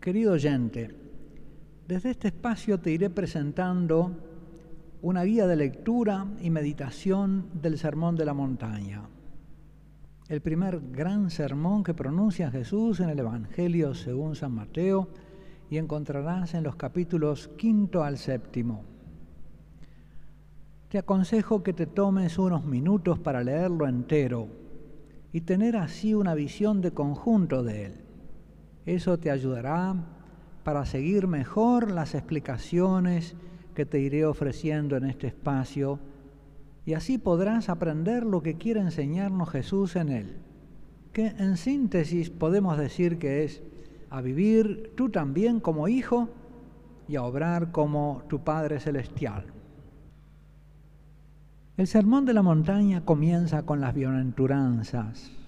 Querido oyente, desde este espacio te iré presentando una guía de lectura y meditación del Sermón de la Montaña. El primer gran sermón que pronuncia Jesús en el Evangelio según San Mateo y encontrarás en los capítulos quinto al séptimo. Te aconsejo que te tomes unos minutos para leerlo entero y tener así una visión de conjunto de él. Eso te ayudará para seguir mejor las explicaciones que te iré ofreciendo en este espacio. Y así podrás aprender lo que quiere enseñarnos Jesús en él, que en síntesis podemos decir que es a vivir tú también como hijo y a obrar como tu Padre Celestial. El sermón de la montaña comienza con las bienaventuranzas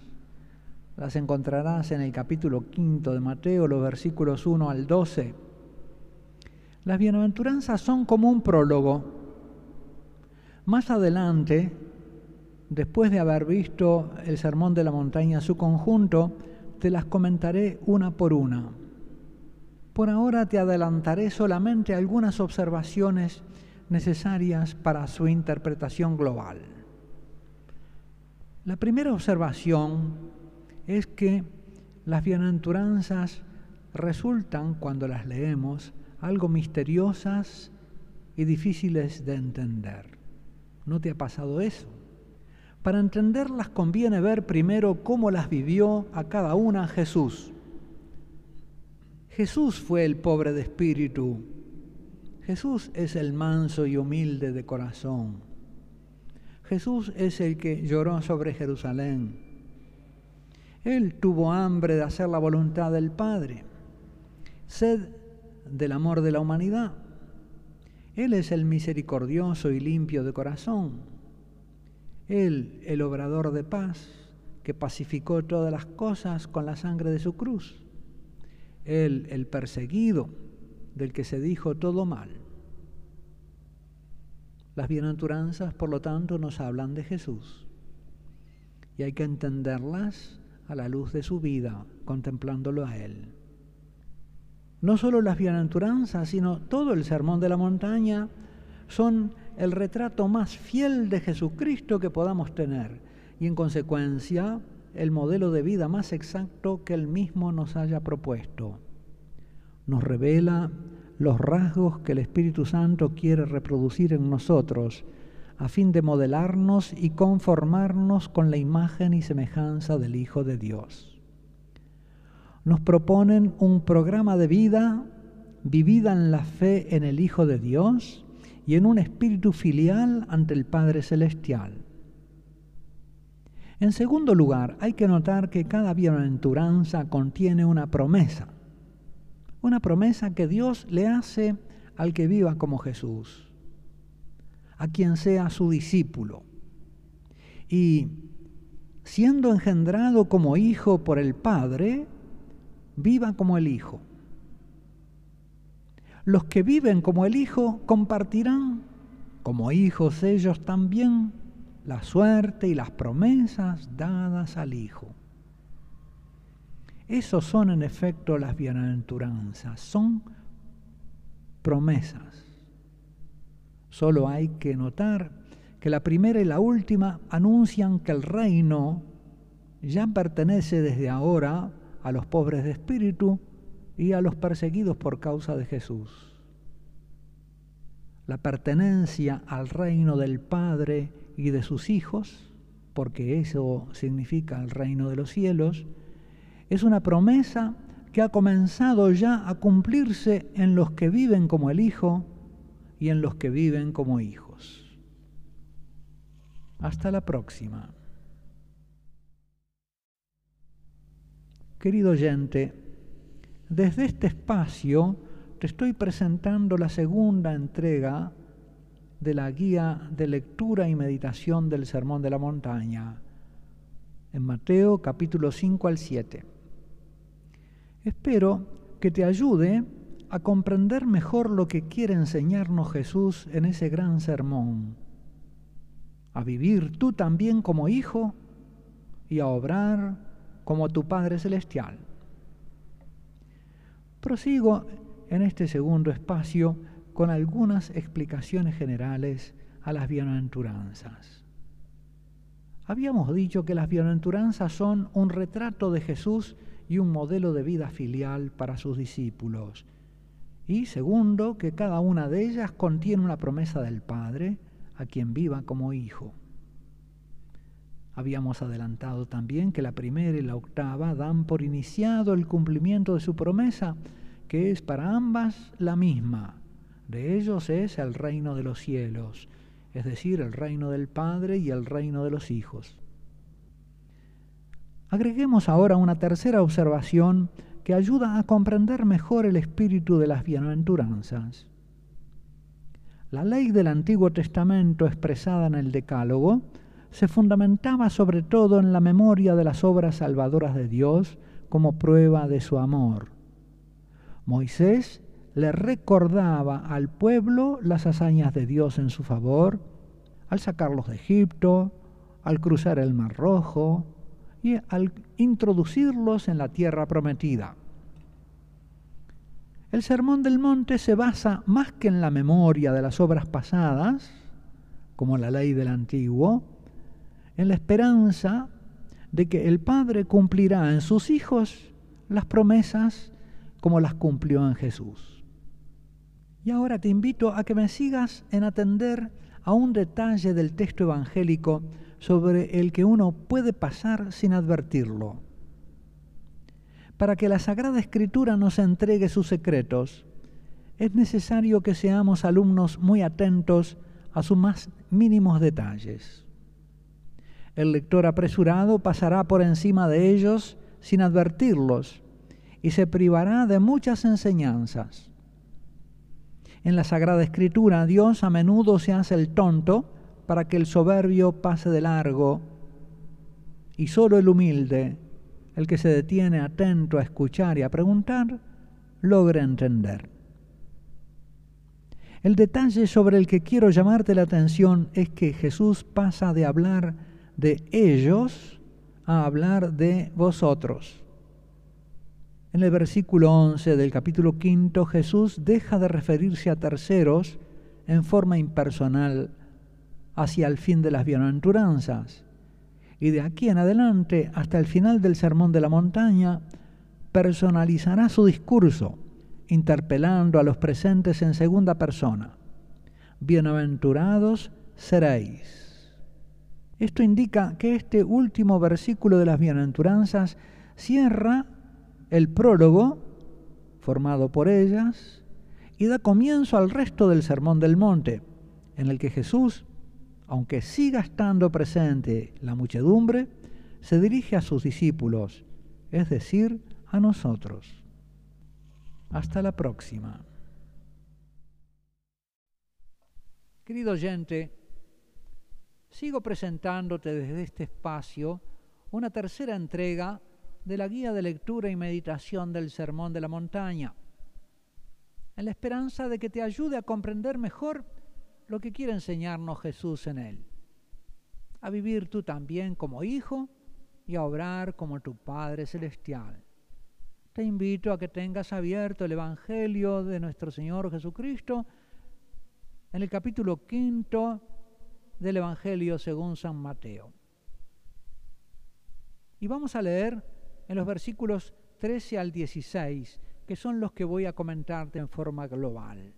las encontrarás en el capítulo quinto de Mateo, los versículos 1 al 12. Las bienaventuranzas son como un prólogo. Más adelante, después de haber visto el sermón de la montaña su conjunto, te las comentaré una por una. Por ahora te adelantaré solamente algunas observaciones necesarias para su interpretación global. La primera observación es que las bienaventuranzas resultan, cuando las leemos, algo misteriosas y difíciles de entender. ¿No te ha pasado eso? Para entenderlas conviene ver primero cómo las vivió a cada una Jesús. Jesús fue el pobre de espíritu. Jesús es el manso y humilde de corazón. Jesús es el que lloró sobre Jerusalén. Él tuvo hambre de hacer la voluntad del Padre, sed del amor de la humanidad. Él es el misericordioso y limpio de corazón. Él, el obrador de paz, que pacificó todas las cosas con la sangre de su cruz. Él, el perseguido, del que se dijo todo mal. Las bienaventuranzas, por lo tanto, nos hablan de Jesús. Y hay que entenderlas a la luz de su vida, contemplándolo a Él. No solo las bienaventuranzas, sino todo el sermón de la montaña son el retrato más fiel de Jesucristo que podamos tener y en consecuencia el modelo de vida más exacto que Él mismo nos haya propuesto. Nos revela los rasgos que el Espíritu Santo quiere reproducir en nosotros a fin de modelarnos y conformarnos con la imagen y semejanza del Hijo de Dios. Nos proponen un programa de vida vivida en la fe en el Hijo de Dios y en un espíritu filial ante el Padre Celestial. En segundo lugar, hay que notar que cada bienaventuranza contiene una promesa, una promesa que Dios le hace al que viva como Jesús a quien sea su discípulo. Y siendo engendrado como hijo por el Padre, viva como el Hijo. Los que viven como el Hijo compartirán, como hijos ellos también, la suerte y las promesas dadas al Hijo. Esos son en efecto las bienaventuranzas, son promesas. Solo hay que notar que la primera y la última anuncian que el reino ya pertenece desde ahora a los pobres de espíritu y a los perseguidos por causa de Jesús. La pertenencia al reino del Padre y de sus hijos, porque eso significa el reino de los cielos, es una promesa que ha comenzado ya a cumplirse en los que viven como el Hijo y en los que viven como hijos. Hasta la próxima. Querido oyente, desde este espacio te estoy presentando la segunda entrega de la guía de lectura y meditación del Sermón de la Montaña, en Mateo capítulo 5 al 7. Espero que te ayude a comprender mejor lo que quiere enseñarnos Jesús en ese gran sermón, a vivir tú también como hijo y a obrar como tu Padre Celestial. Prosigo en este segundo espacio con algunas explicaciones generales a las bienaventuranzas. Habíamos dicho que las bienaventuranzas son un retrato de Jesús y un modelo de vida filial para sus discípulos. Y segundo, que cada una de ellas contiene una promesa del Padre a quien viva como hijo. Habíamos adelantado también que la primera y la octava dan por iniciado el cumplimiento de su promesa, que es para ambas la misma. De ellos es el reino de los cielos, es decir, el reino del Padre y el reino de los hijos. Agreguemos ahora una tercera observación que ayuda a comprender mejor el espíritu de las bienaventuranzas. La ley del Antiguo Testamento expresada en el Decálogo se fundamentaba sobre todo en la memoria de las obras salvadoras de Dios como prueba de su amor. Moisés le recordaba al pueblo las hazañas de Dios en su favor, al sacarlos de Egipto, al cruzar el Mar Rojo y al introducirlos en la tierra prometida. El Sermón del Monte se basa más que en la memoria de las obras pasadas, como la ley del antiguo, en la esperanza de que el Padre cumplirá en sus hijos las promesas como las cumplió en Jesús. Y ahora te invito a que me sigas en atender a un detalle del texto evangélico sobre el que uno puede pasar sin advertirlo. Para que la Sagrada Escritura nos entregue sus secretos, es necesario que seamos alumnos muy atentos a sus más mínimos detalles. El lector apresurado pasará por encima de ellos sin advertirlos y se privará de muchas enseñanzas. En la Sagrada Escritura Dios a menudo se hace el tonto para que el soberbio pase de largo y solo el humilde, el que se detiene atento a escuchar y a preguntar, logra entender. El detalle sobre el que quiero llamarte la atención es que Jesús pasa de hablar de ellos a hablar de vosotros. En el versículo 11 del capítulo 5 Jesús deja de referirse a terceros en forma impersonal hacia el fin de las bienaventuranzas. Y de aquí en adelante, hasta el final del Sermón de la Montaña, personalizará su discurso, interpelando a los presentes en segunda persona. Bienaventurados seréis esto indica que este último versículo de las bienaventuranzas cierra el prólogo formado por ellas y da comienzo al resto del Sermón del Monte, en el que Jesús, aunque siga estando presente la muchedumbre, se dirige a sus discípulos, es decir, a nosotros. Hasta la próxima. Querido oyente, sigo presentándote desde este espacio una tercera entrega de la guía de lectura y meditación del Sermón de la Montaña, en la esperanza de que te ayude a comprender mejor lo que quiere enseñarnos Jesús en él, a vivir tú también como hijo y a obrar como tu Padre Celestial. Te invito a que tengas abierto el Evangelio de nuestro Señor Jesucristo en el capítulo quinto del Evangelio según San Mateo. Y vamos a leer en los versículos 13 al 16, que son los que voy a comentarte en forma global.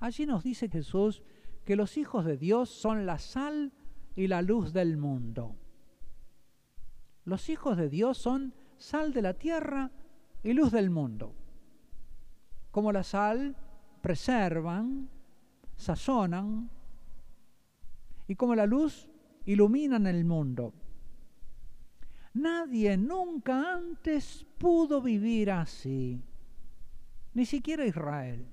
Allí nos dice Jesús que los hijos de Dios son la sal y la luz del mundo. Los hijos de Dios son sal de la tierra y luz del mundo. Como la sal, preservan, sazonan, y como la luz iluminan el mundo. Nadie nunca antes pudo vivir así, ni siquiera Israel.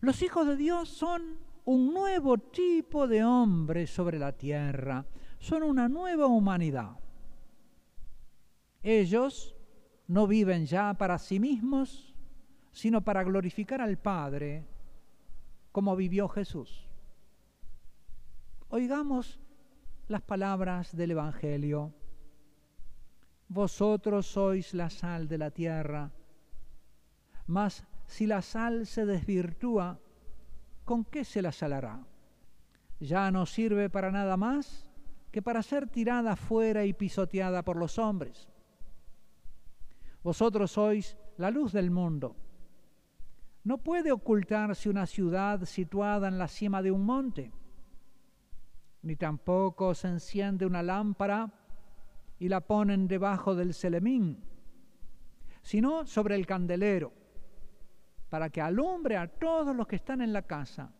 Los hijos de Dios son un nuevo tipo de hombre sobre la tierra, son una nueva humanidad. Ellos no viven ya para sí mismos, sino para glorificar al Padre, como vivió Jesús. Oigamos las palabras del Evangelio. Vosotros sois la sal de la tierra, Mas si la sal se desvirtúa, ¿con qué se la salará? Ya no sirve para nada más que para ser tirada fuera y pisoteada por los hombres. Vosotros sois la luz del mundo. No puede ocultarse una ciudad situada en la cima de un monte, ni tampoco se enciende una lámpara y la ponen debajo del celemín, sino sobre el candelero, para que alumbre a todos los que están en la casa.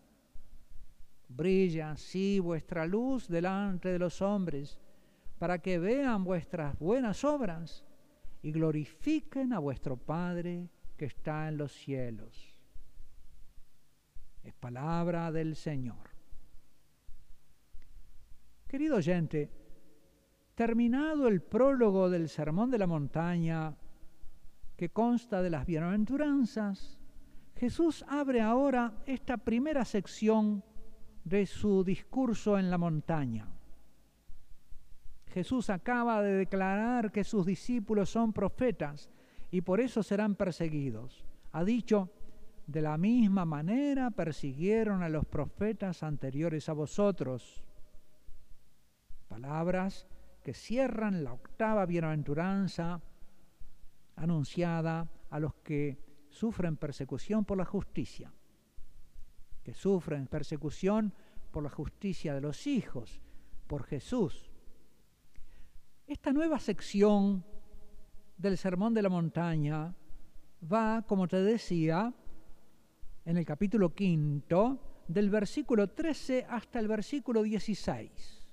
Brilla así vuestra luz delante de los hombres, para que vean vuestras buenas obras y glorifiquen a vuestro Padre que está en los cielos. Es palabra del Señor. Querido oyente, terminado el prólogo del Sermón de la Montaña, que consta de las bienaventuranzas, Jesús abre ahora esta primera sección de su discurso en la montaña. Jesús acaba de declarar que sus discípulos son profetas y por eso serán perseguidos. Ha dicho, de la misma manera persiguieron a los profetas anteriores a vosotros. Palabras que cierran la octava bienaventuranza anunciada a los que sufren persecución por la justicia, que sufren persecución por la justicia de los hijos, por Jesús. Esta nueva sección del Sermón de la Montaña va, como te decía, en el capítulo quinto, del versículo 13 hasta el versículo 16.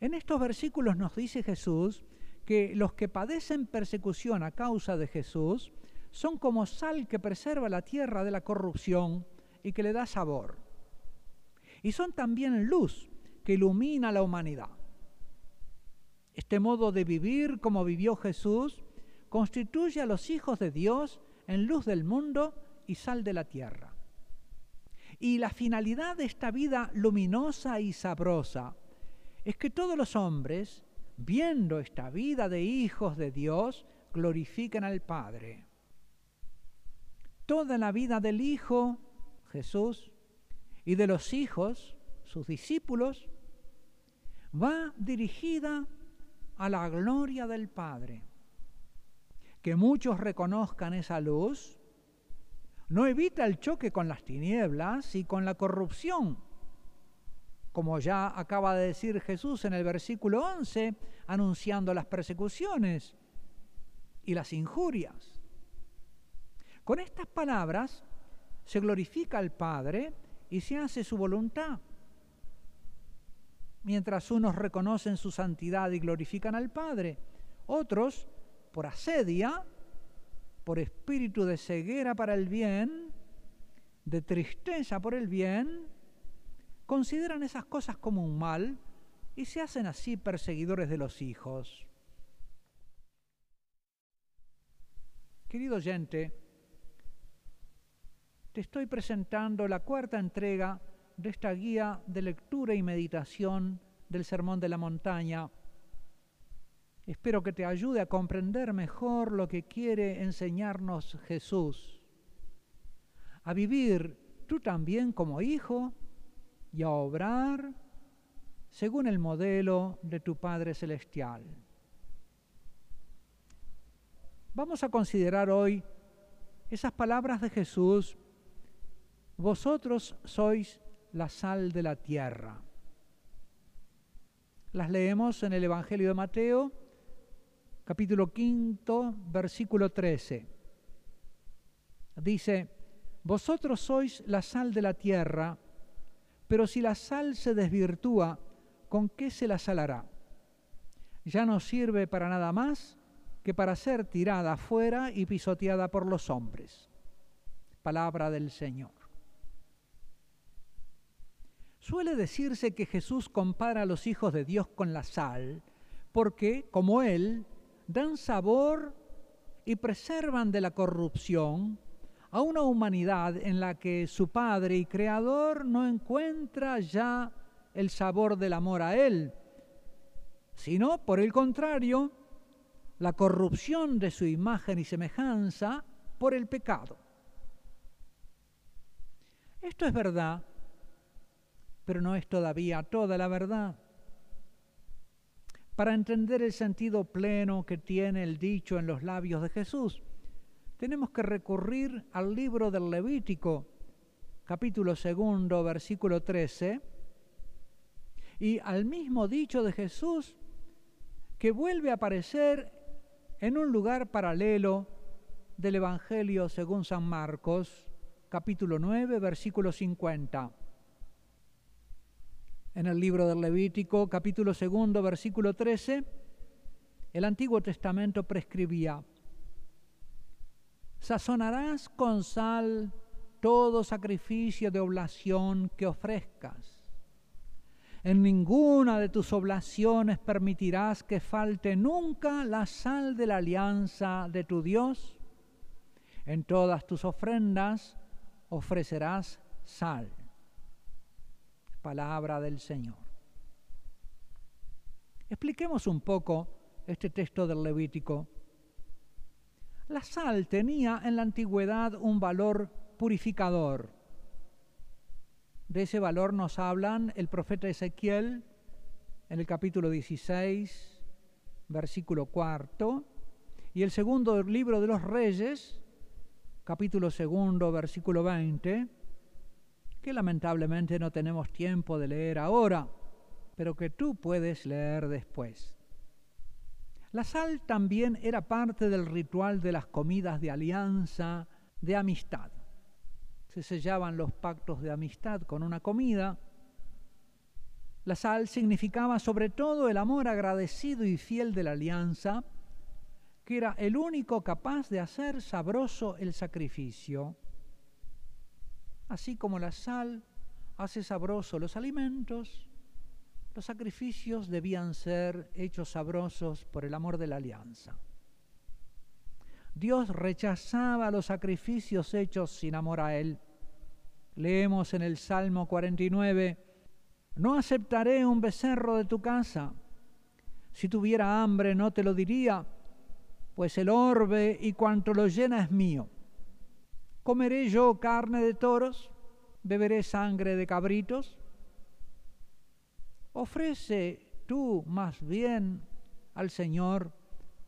En estos versículos nos dice Jesús que los que padecen persecución a causa de Jesús son como sal que preserva la tierra de la corrupción y que le da sabor. Y son también luz que ilumina a la humanidad. Este modo de vivir como vivió Jesús constituye a los hijos de Dios en luz del mundo y sal de la tierra. Y la finalidad de esta vida luminosa y sabrosa es que todos los hombres, viendo esta vida de hijos de Dios, glorifiquen al Padre. Toda la vida del Hijo, Jesús, y de los hijos, sus discípulos, va dirigida a la gloria del Padre. Que muchos reconozcan esa luz no evita el choque con las tinieblas y con la corrupción. Como ya acaba de decir Jesús en el versículo 11, anunciando las persecuciones y las injurias. Con estas palabras se glorifica al Padre y se hace su voluntad. Mientras unos reconocen su santidad y glorifican al Padre, otros, por asedia, por espíritu de ceguera para el bien, de tristeza por el bien, consideran esas cosas como un mal y se hacen así perseguidores de los hijos. Querido oyente, te estoy presentando la cuarta entrega de esta guía de lectura y meditación del Sermón de la Montaña Espero que te ayude a comprender mejor lo que quiere enseñarnos Jesús, a vivir tú también como hijo y a obrar según el modelo de tu Padre Celestial. Vamos a considerar hoy esas palabras de Jesús, vosotros sois la sal de la tierra. Las leemos en el Evangelio de Mateo, capítulo quinto, versículo 13. Dice, vosotros sois la sal de la tierra, pero si la sal se desvirtúa, ¿con qué se la salará? Ya no sirve para nada más que para ser tirada afuera y pisoteada por los hombres. Palabra del Señor. Suele decirse que Jesús compara a los hijos de Dios con la sal, porque, como Él, dan sabor y preservan de la corrupción a una humanidad en la que su Padre y Creador no encuentra ya el sabor del amor a Él, sino, por el contrario, la corrupción de su imagen y semejanza por el pecado. Esto es verdad, pero no es todavía toda la verdad. Para entender el sentido pleno que tiene el dicho en los labios de Jesús, tenemos que recurrir al libro del Levítico, capítulo segundo, versículo 13, y al mismo dicho de Jesús que vuelve a aparecer en un lugar paralelo del Evangelio según San Marcos, capítulo 9, versículo 50. En el libro del Levítico, capítulo 2, versículo 13, el Antiguo Testamento prescribía, sazonarás con sal todo sacrificio de oblación que ofrezcas. En ninguna de tus oblaciones permitirás que falte nunca la sal de la alianza de tu Dios. En todas tus ofrendas ofrecerás sal. Palabra del Señor. Expliquemos un poco este texto del Levítico. La sal tenía en la antigüedad un valor purificador. De ese valor nos hablan el profeta Ezequiel en el capítulo 16, versículo cuarto, y el segundo libro de los Reyes, capítulo segundo, versículo 20, que lamentablemente no tenemos tiempo de leer ahora, pero que tú puedes leer después. La sal también era parte del ritual de las comidas de alianza, de amistad se sellaban los pactos de amistad con una comida. La sal significaba sobre todo el amor agradecido y fiel de la alianza, que era el único capaz de hacer sabroso el sacrificio. Así como la sal hace sabroso los alimentos, los sacrificios debían ser hechos sabrosos por el amor de la alianza. Dios rechazaba los sacrificios hechos sin amor a Él. Leemos en el Salmo 49, no aceptaré un becerro de tu casa. Si tuviera hambre no te lo diría, pues el orbe y cuanto lo llena es mío. ¿Comeré yo carne de toros? ¿Beberé sangre de cabritos? Ofrece tú más bien al Señor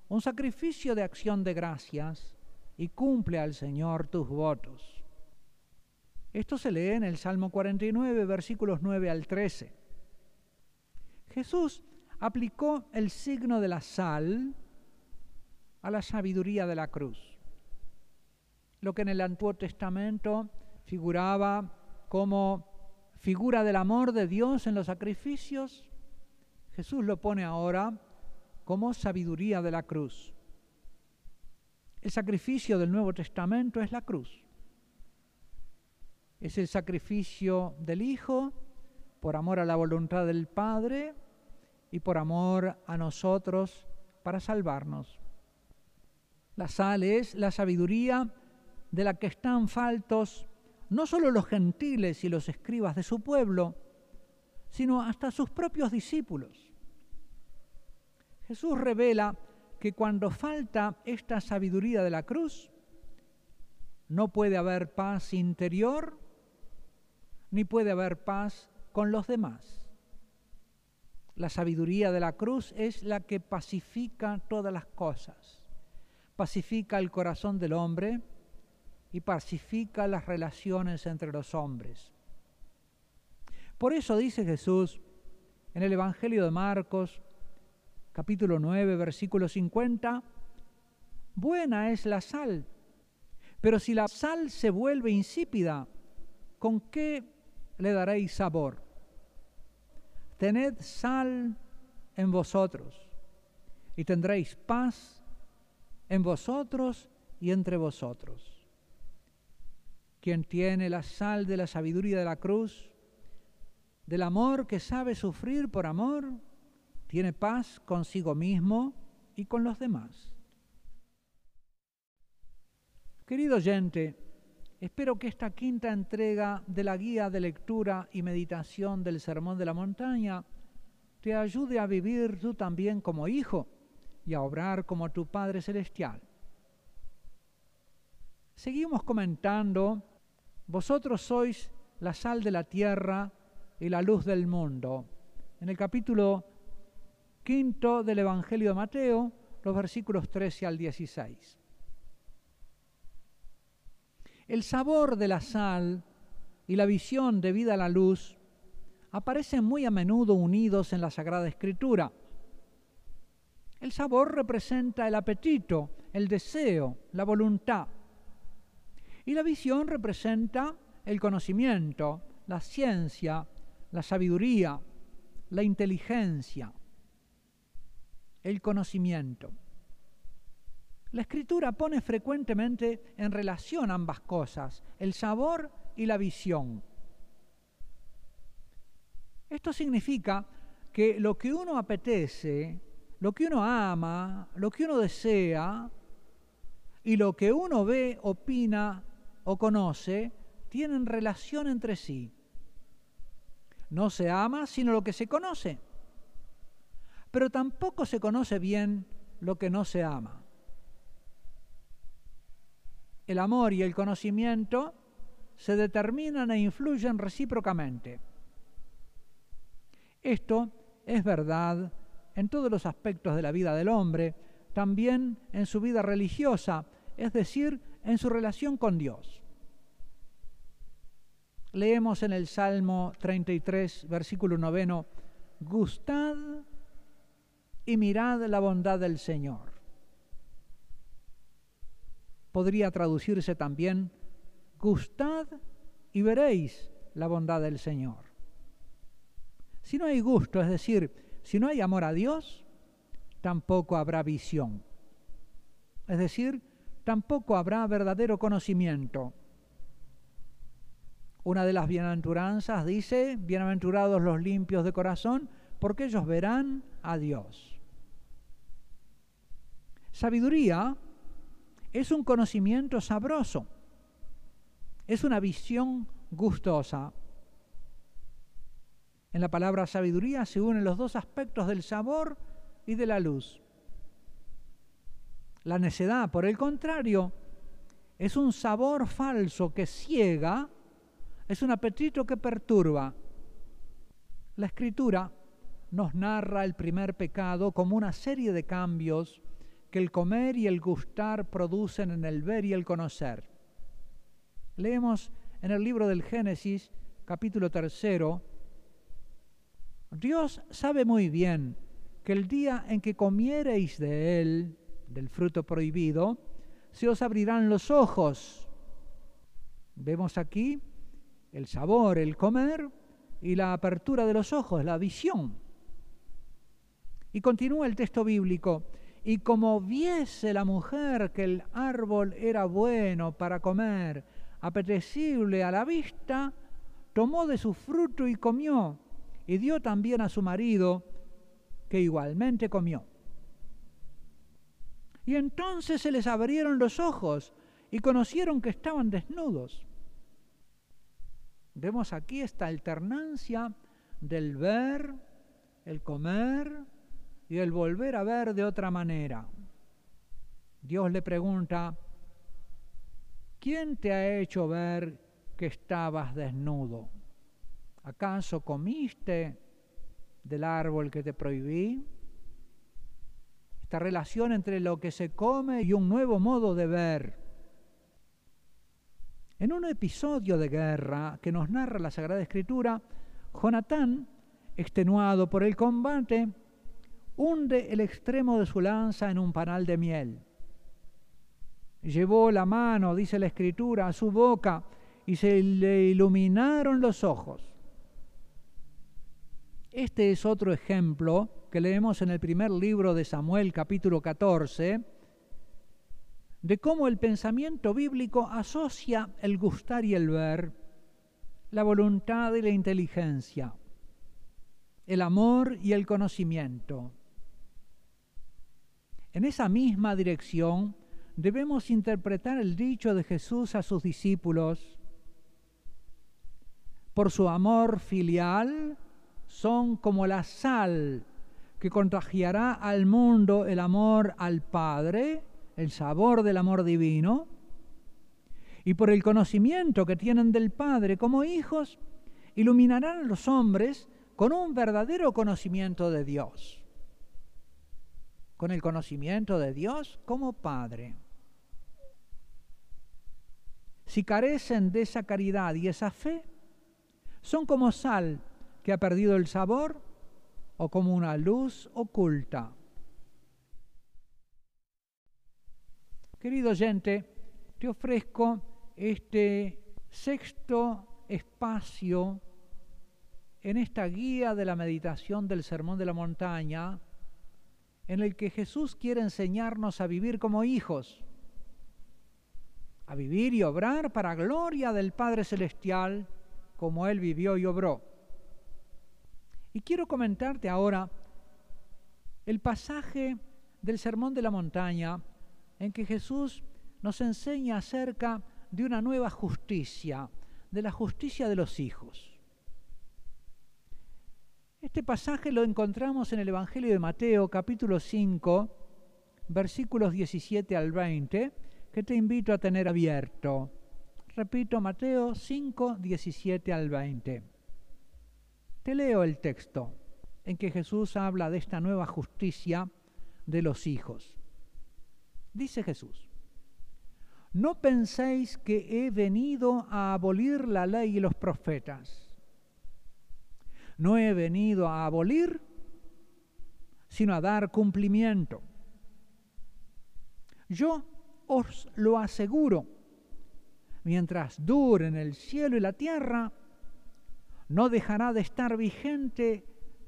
un sacrificio de acción de gracias y cumple al Señor tus votos. Esto se lee en el Salmo 49, versículos 9 al 13. Jesús aplicó el signo de la sal a la sabiduría de la cruz. Lo que en el Antiguo Testamento figuraba como figura del amor de Dios en los sacrificios, Jesús lo pone ahora como sabiduría de la cruz. El sacrificio del Nuevo Testamento es la cruz es el sacrificio del Hijo por amor a la voluntad del Padre y por amor a nosotros para salvarnos. La sal es la sabiduría de la que están faltos no solo los gentiles y los escribas de su pueblo, sino hasta sus propios discípulos. Jesús revela que cuando falta esta sabiduría de la cruz, no puede haber paz interior ni puede haber paz con los demás. La sabiduría de la cruz es la que pacifica todas las cosas, pacifica el corazón del hombre y pacifica las relaciones entre los hombres. Por eso dice Jesús en el Evangelio de Marcos, capítulo 9, versículo 50, buena es la sal, pero si la sal se vuelve insípida, ¿con qué le daréis sabor. Tened sal en vosotros y tendréis paz en vosotros y entre vosotros. Quien tiene la sal de la sabiduría de la cruz, del amor que sabe sufrir por amor, tiene paz consigo mismo y con los demás. Querido oyente, Espero que esta quinta entrega de la guía de lectura y meditación del Sermón de la Montaña te ayude a vivir tú también como hijo y a obrar como tu Padre Celestial. Seguimos comentando, vosotros sois la sal de la tierra y la luz del mundo. En el capítulo quinto del Evangelio de Mateo, los versículos 13 al 16. El sabor de la sal y la visión de vida a la luz aparecen muy a menudo unidos en la Sagrada Escritura. El sabor representa el apetito, el deseo, la voluntad. Y la visión representa el conocimiento, la ciencia, la sabiduría, la inteligencia, el conocimiento. La escritura pone frecuentemente en relación ambas cosas, el sabor y la visión. Esto significa que lo que uno apetece, lo que uno ama, lo que uno desea y lo que uno ve, opina o conoce, tienen relación entre sí. No se ama sino lo que se conoce, pero tampoco se conoce bien lo que no se ama. El amor y el conocimiento se determinan e influyen recíprocamente. Esto es verdad en todos los aspectos de la vida del hombre, también en su vida religiosa, es decir, en su relación con Dios. Leemos en el Salmo 33, versículo noveno, gustad y mirad la bondad del Señor. Podría traducirse también, gustad y veréis la bondad del Señor. Si no hay gusto, es decir, si no hay amor a Dios, tampoco habrá visión. Es decir, tampoco habrá verdadero conocimiento. Una de las bienaventuranzas dice, bienaventurados los limpios de corazón, porque ellos verán a Dios. Sabiduría es un conocimiento sabroso, es una visión gustosa. En la palabra sabiduría se unen los dos aspectos del sabor y de la luz. La necedad, por el contrario, es un sabor falso que ciega, es un apetito que perturba. La escritura nos narra el primer pecado como una serie de cambios que el comer y el gustar producen en el ver y el conocer. Leemos en el libro del Génesis, capítulo tercero, Dios sabe muy bien que el día en que comiereis de él, del fruto prohibido, se os abrirán los ojos. Vemos aquí el sabor, el comer y la apertura de los ojos, la visión. Y continúa el texto bíblico, y como viese la mujer que el árbol era bueno para comer, apetecible a la vista, tomó de su fruto y comió y dio también a su marido, que igualmente comió. Y entonces se les abrieron los ojos y conocieron que estaban desnudos. Vemos aquí esta alternancia del ver, el comer y el volver a ver de otra manera. Dios le pregunta, ¿quién te ha hecho ver que estabas desnudo? ¿Acaso comiste del árbol que te prohibí? Esta relación entre lo que se come y un nuevo modo de ver. En un episodio de guerra que nos narra la Sagrada Escritura, Jonatán, extenuado por el combate, hunde el extremo de su lanza en un panal de miel. Llevó la mano, dice la Escritura, a su boca y se le iluminaron los ojos. Este es otro ejemplo que leemos en el primer libro de Samuel capítulo 14, de cómo el pensamiento bíblico asocia el gustar y el ver, la voluntad y la inteligencia, el amor y el conocimiento. En esa misma dirección debemos interpretar el dicho de Jesús a sus discípulos, por su amor filial, son como la sal que contagiará al mundo el amor al Padre, el sabor del amor divino, y por el conocimiento que tienen del Padre como hijos, iluminarán a los hombres con un verdadero conocimiento de Dios. Con el conocimiento de Dios como Padre. Si carecen de esa caridad y esa fe, son como sal que ha perdido el sabor o como una luz oculta. Querido oyente, te ofrezco este sexto espacio en esta guía de la meditación del Sermón de la Montaña, en el que Jesús quiere enseñarnos a vivir como hijos, a vivir y obrar para gloria del Padre Celestial, como Él vivió y obró. Y quiero comentarte ahora el pasaje del Sermón de la Montaña en que Jesús nos enseña acerca de una nueva justicia, de la justicia de los hijos. Este pasaje lo encontramos en el Evangelio de Mateo capítulo 5, versículos 17 al 20, que te invito a tener abierto. Repito, Mateo 5, 17 al 20. Leo el texto en que Jesús habla de esta nueva justicia de los hijos. Dice Jesús, no penséis que he venido a abolir la ley y los profetas. No he venido a abolir, sino a dar cumplimiento. Yo os lo aseguro, mientras duren el cielo y la tierra, no dejará de estar vigente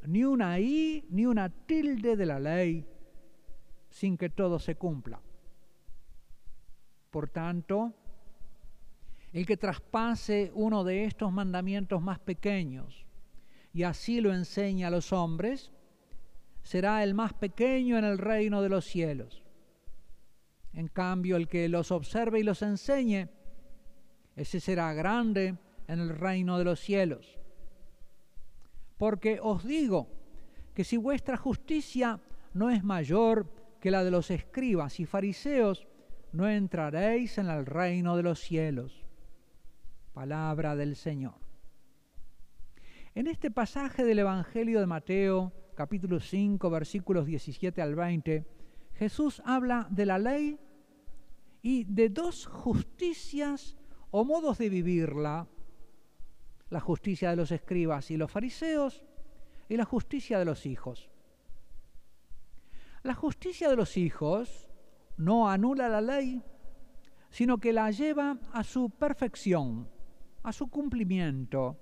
ni una i ni una tilde de la ley sin que todo se cumpla. Por tanto, el que traspase uno de estos mandamientos más pequeños y así lo enseña a los hombres, será el más pequeño en el reino de los cielos. En cambio, el que los observe y los enseñe, ese será grande en el reino de los cielos. Porque os digo que si vuestra justicia no es mayor que la de los escribas y fariseos, no entraréis en el reino de los cielos. Palabra del Señor. En este pasaje del Evangelio de Mateo, capítulo 5, versículos 17 al 20, Jesús habla de la ley y de dos justicias o modos de vivirla, la justicia de los escribas y los fariseos y la justicia de los hijos. La justicia de los hijos no anula la ley, sino que la lleva a su perfección, a su cumplimiento,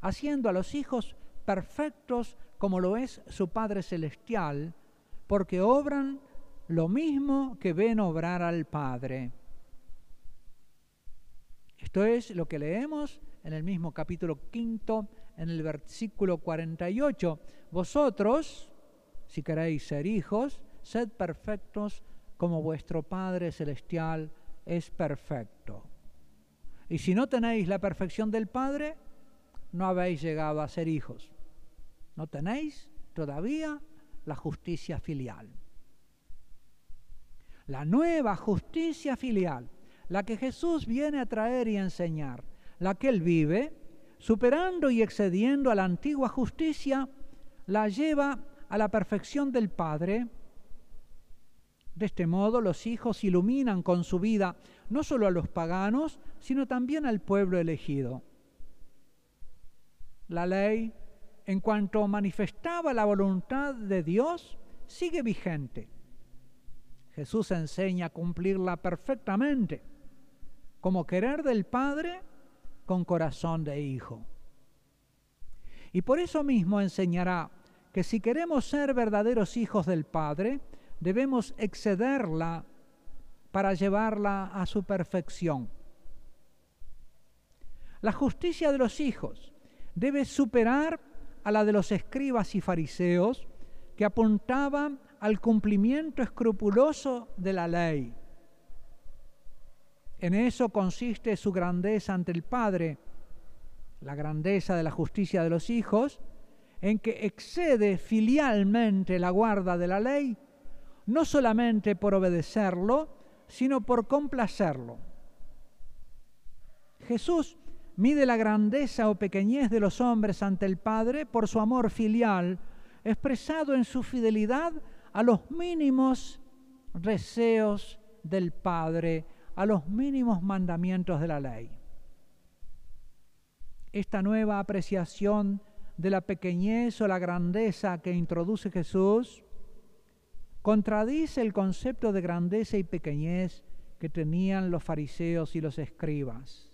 haciendo a los hijos perfectos como lo es su Padre Celestial, porque obran lo mismo que ven obrar al Padre. Esto es lo que leemos en el mismo capítulo quinto, en el versículo 48. Vosotros, si queréis ser hijos, sed perfectos como vuestro Padre Celestial es perfecto. Y si no tenéis la perfección del Padre, no habéis llegado a ser hijos. No tenéis todavía la justicia filial. La nueva justicia filial, la que Jesús viene a traer y enseñar, la que Él vive, superando y excediendo a la antigua justicia, la lleva a la perfección del Padre de este modo los hijos iluminan con su vida no solo a los paganos, sino también al pueblo elegido. La ley, en cuanto manifestaba la voluntad de Dios, sigue vigente. Jesús enseña a cumplirla perfectamente, como querer del Padre con corazón de hijo. Y por eso mismo enseñará que si queremos ser verdaderos hijos del Padre, debemos excederla para llevarla a su perfección. La justicia de los hijos debe superar a la de los escribas y fariseos que apuntaban al cumplimiento escrupuloso de la ley. En eso consiste su grandeza ante el Padre, la grandeza de la justicia de los hijos, en que excede filialmente la guarda de la ley no solamente por obedecerlo, sino por complacerlo. Jesús mide la grandeza o pequeñez de los hombres ante el Padre por su amor filial, expresado en su fidelidad a los mínimos deseos del Padre, a los mínimos mandamientos de la ley. Esta nueva apreciación de la pequeñez o la grandeza que introduce Jesús contradice el concepto de grandeza y pequeñez que tenían los fariseos y los escribas.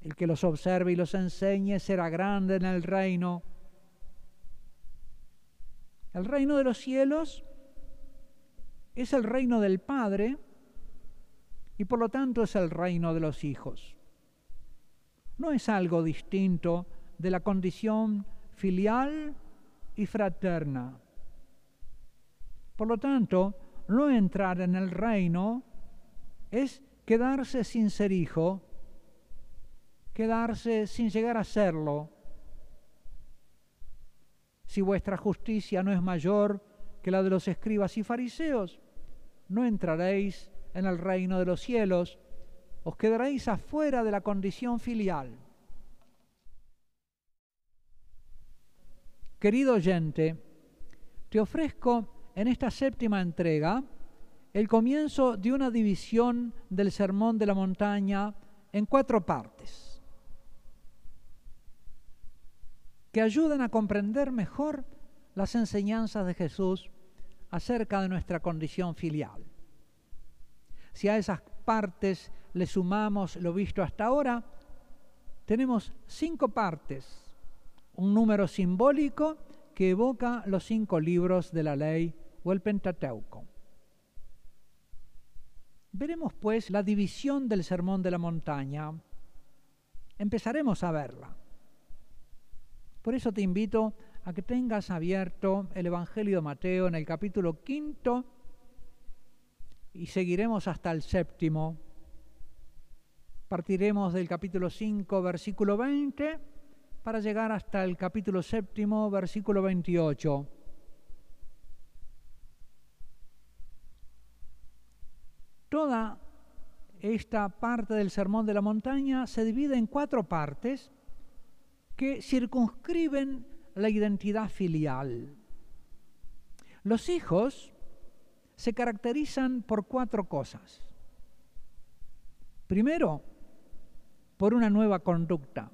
El que los observe y los enseñe será grande en el reino. El reino de los cielos es el reino del Padre y por lo tanto es el reino de los hijos. No es algo distinto de la condición filial y fraterna. Por lo tanto, no entrar en el reino es quedarse sin ser hijo, quedarse sin llegar a serlo. Si vuestra justicia no es mayor que la de los escribas y fariseos, no entraréis en el reino de los cielos, os quedaréis afuera de la condición filial. Querido oyente, te ofrezco en esta séptima entrega el comienzo de una división del Sermón de la Montaña en cuatro partes, que ayudan a comprender mejor las enseñanzas de Jesús acerca de nuestra condición filial. Si a esas partes le sumamos lo visto hasta ahora, tenemos cinco partes, un número simbólico que evoca los cinco libros de la ley o el Pentateuco. Veremos pues la división del Sermón de la Montaña. Empezaremos a verla. Por eso te invito a que tengas abierto el Evangelio de Mateo en el capítulo quinto y seguiremos hasta el séptimo. Partiremos del capítulo 5, versículo 20, para llegar hasta el capítulo séptimo, versículo 28. Toda esta parte del Sermón de la Montaña se divide en cuatro partes que circunscriben la identidad filial. Los hijos se caracterizan por cuatro cosas. Primero, por una nueva conducta.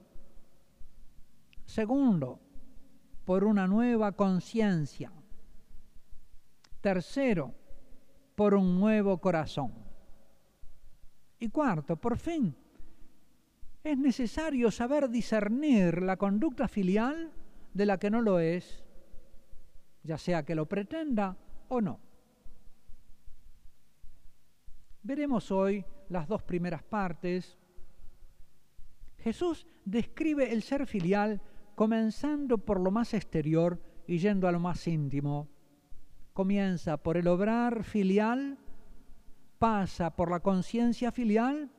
Segundo, por una nueva conciencia. Tercero, por un nuevo corazón. Y cuarto, por fin, es necesario saber discernir la conducta filial de la que no lo es, ya sea que lo pretenda o no. Veremos hoy las dos primeras partes. Jesús describe el ser filial comenzando por lo más exterior y yendo a lo más íntimo comienza por el obrar filial, pasa por la conciencia filial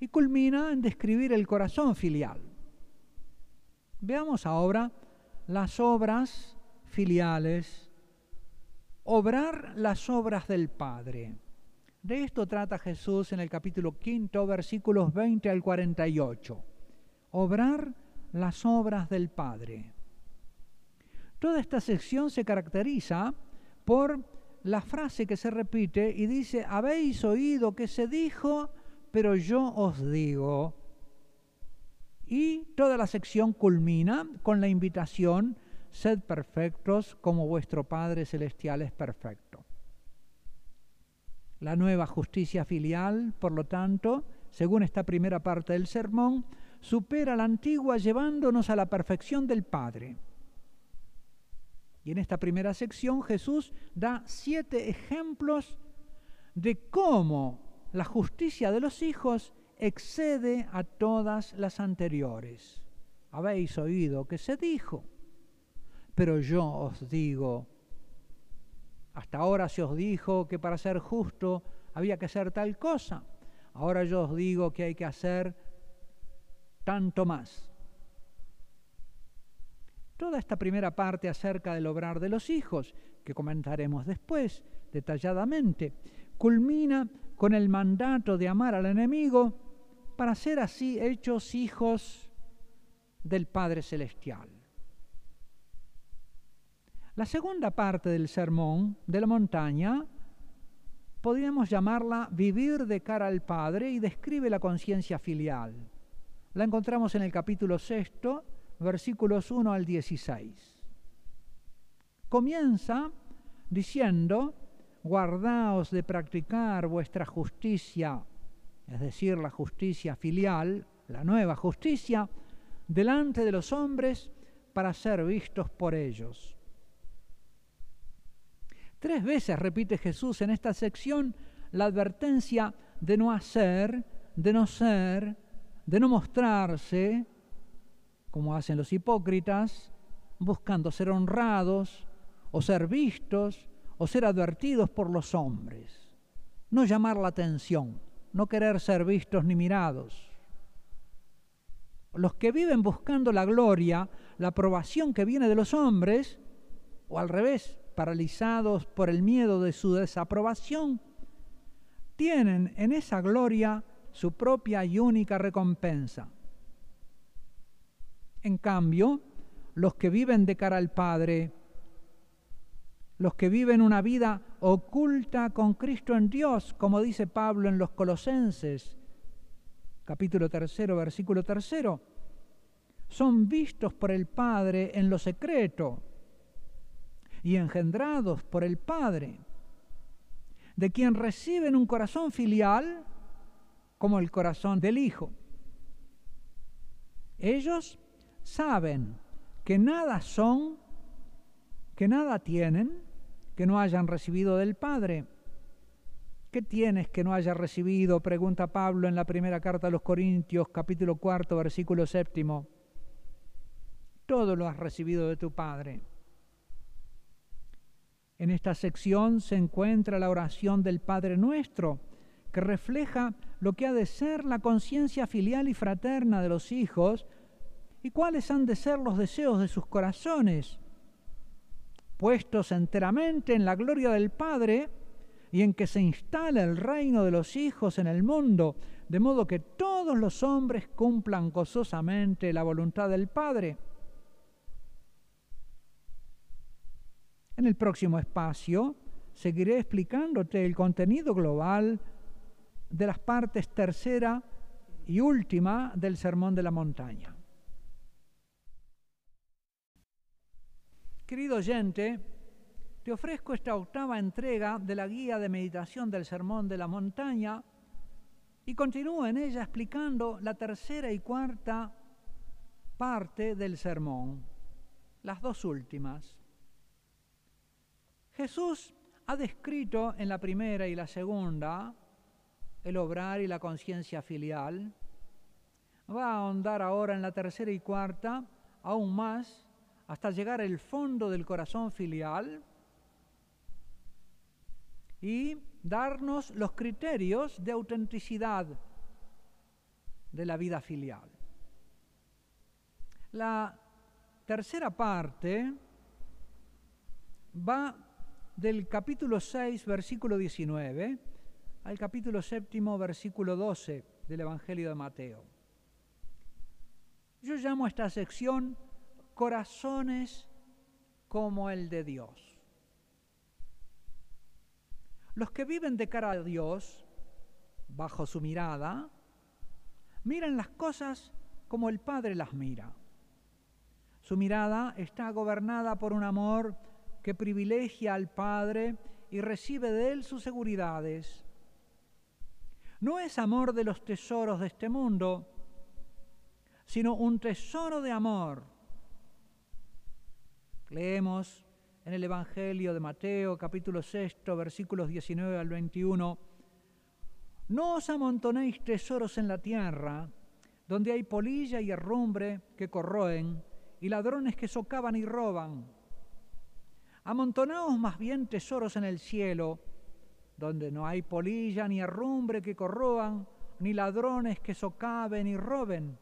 y culmina en describir el corazón filial. Veamos ahora las obras filiales, obrar las obras del Padre. De esto trata Jesús en el capítulo quinto, versículos 20 al 48. Obrar las obras del Padre. Toda esta sección se caracteriza por la frase que se repite y dice, habéis oído que se dijo, pero yo os digo. Y toda la sección culmina con la invitación, sed perfectos como vuestro Padre Celestial es perfecto. La nueva justicia filial, por lo tanto, según esta primera parte del sermón, supera la antigua llevándonos a la perfección del Padre. Y en esta primera sección Jesús da siete ejemplos de cómo la justicia de los hijos excede a todas las anteriores. Habéis oído que se dijo, pero yo os digo, hasta ahora se os dijo que para ser justo había que hacer tal cosa, ahora yo os digo que hay que hacer tanto más. Toda esta primera parte acerca del obrar de los hijos, que comentaremos después detalladamente, culmina con el mandato de amar al enemigo para ser así hechos hijos del Padre Celestial. La segunda parte del sermón de la montaña podríamos llamarla vivir de cara al Padre y describe la conciencia filial. La encontramos en el capítulo sexto, versículos 1 al 16. Comienza diciendo, guardaos de practicar vuestra justicia, es decir, la justicia filial, la nueva justicia, delante de los hombres para ser vistos por ellos. Tres veces repite Jesús en esta sección la advertencia de no hacer, de no ser, de no mostrarse, como hacen los hipócritas, buscando ser honrados o ser vistos o ser advertidos por los hombres. No llamar la atención, no querer ser vistos ni mirados. Los que viven buscando la gloria, la aprobación que viene de los hombres, o al revés, paralizados por el miedo de su desaprobación, tienen en esa gloria su propia y única recompensa. En cambio, los que viven de cara al Padre, los que viven una vida oculta con Cristo en Dios, como dice Pablo en los Colosenses, capítulo tercero, versículo tercero, son vistos por el Padre en lo secreto y engendrados por el Padre, de quien reciben un corazón filial como el corazón del Hijo. Ellos saben que nada son, que nada tienen, que no hayan recibido del Padre. ¿Qué tienes que no hayas recibido? Pregunta Pablo en la primera carta a los Corintios, capítulo cuarto, versículo séptimo. Todo lo has recibido de tu Padre. En esta sección se encuentra la oración del Padre Nuestro, que refleja lo que ha de ser la conciencia filial y fraterna de los hijos y cuáles han de ser los deseos de sus corazones, puestos enteramente en la gloria del Padre y en que se instala el reino de los hijos en el mundo, de modo que todos los hombres cumplan gozosamente la voluntad del Padre. En el próximo espacio seguiré explicándote el contenido global de las partes tercera y última del Sermón de la Montaña. Querido oyente, te ofrezco esta octava entrega de la guía de meditación del Sermón de la Montaña y continúo en ella explicando la tercera y cuarta parte del sermón, las dos últimas. Jesús ha descrito en la primera y la segunda el obrar y la conciencia filial. Va a ahondar ahora en la tercera y cuarta aún más hasta llegar al fondo del corazón filial y darnos los criterios de autenticidad de la vida filial. La tercera parte va del capítulo 6, versículo 19, al capítulo séptimo, versículo 12 del Evangelio de Mateo. Yo llamo a esta sección corazones como el de Dios. Los que viven de cara a Dios, bajo su mirada, miran las cosas como el Padre las mira. Su mirada está gobernada por un amor que privilegia al Padre y recibe de Él sus seguridades. No es amor de los tesoros de este mundo, sino un tesoro de amor. Leemos en el Evangelio de Mateo, capítulo 6, versículos 19 al 21. No os amontonéis tesoros en la tierra, donde hay polilla y herrumbre que corroen, y ladrones que socavan y roban Amontonaos más bien tesoros en el cielo, donde no hay polilla ni herrumbre que corroan, ni ladrones que socaven y roben,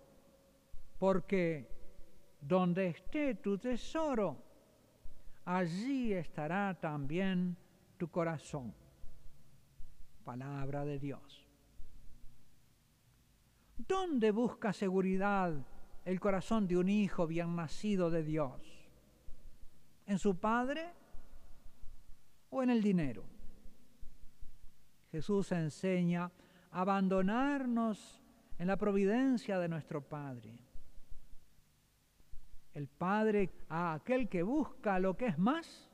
porque donde esté tu tesoro, allí estará también tu corazón. Palabra de Dios. ¿Dónde busca seguridad el corazón de un hijo bien nacido de Dios? ¿En su padre o en el dinero? Jesús enseña a abandonarnos en la providencia de nuestro Padre. El Padre a aquel que busca lo que es más,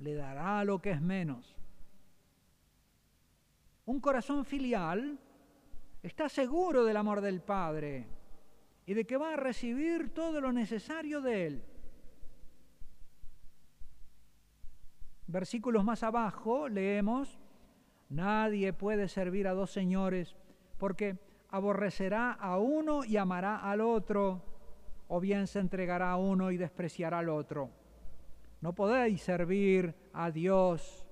le dará lo que es menos. Un corazón filial está seguro del amor del Padre y de que va a recibir todo lo necesario de Él. Versículos más abajo leemos, nadie puede servir a dos señores porque aborrecerá a uno y amará al otro, o bien se entregará a uno y despreciará al otro. No podéis servir a Dios,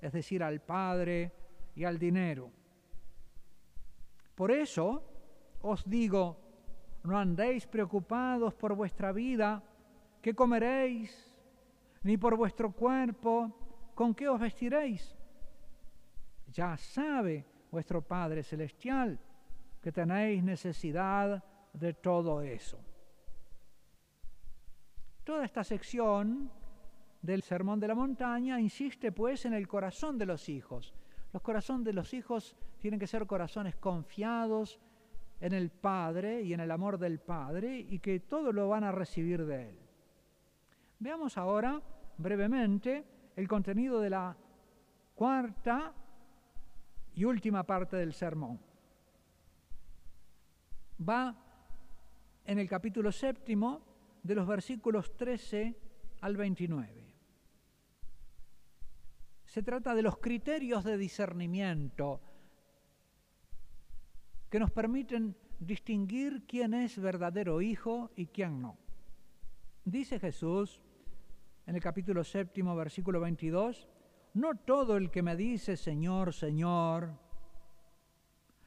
es decir, al Padre y al dinero. Por eso os digo, no andéis preocupados por vuestra vida, qué comeréis, ni por vuestro cuerpo, con qué os vestiréis. Ya sabe vuestro Padre Celestial que tenéis necesidad de todo eso. Toda esta sección del Sermón de la Montaña insiste pues en el corazón de los hijos. Los corazones de los hijos tienen que ser corazones confiados en el Padre y en el amor del Padre y que todo lo van a recibir de Él. Veamos ahora brevemente el contenido de la cuarta y última parte del sermón. Va en el capítulo séptimo de los versículos 13 al 29. Se trata de los criterios de discernimiento que nos permiten distinguir quién es verdadero hijo y quién no. Dice Jesús en el capítulo séptimo, versículo 22, no todo el que me dice Señor, Señor,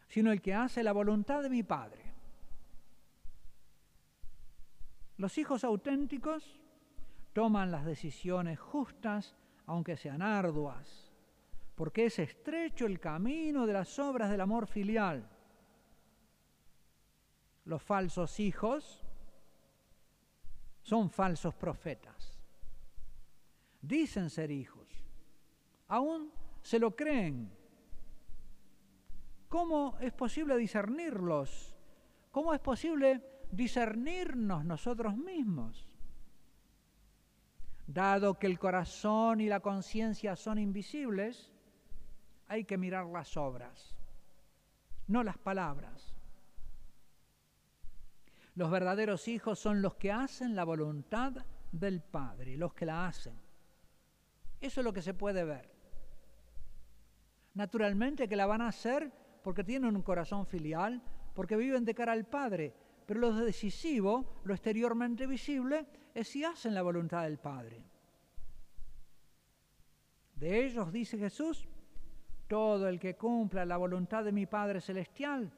sino el que hace la voluntad de mi Padre. Los hijos auténticos toman las decisiones justas aunque sean arduas, porque es estrecho el camino de las obras del amor filial. Los falsos hijos son falsos profetas. Dicen ser hijos, aún se lo creen. ¿Cómo es posible discernirlos? ¿Cómo es posible discernirnos nosotros mismos? Dado que el corazón y la conciencia son invisibles, hay que mirar las obras, no las palabras. Los verdaderos hijos son los que hacen la voluntad del Padre, los que la hacen. Eso es lo que se puede ver. Naturalmente que la van a hacer porque tienen un corazón filial, porque viven de cara al Padre, pero lo decisivo, lo exteriormente visible, es si hacen la voluntad del Padre. De ellos, dice Jesús, todo el que cumpla la voluntad de mi Padre Celestial,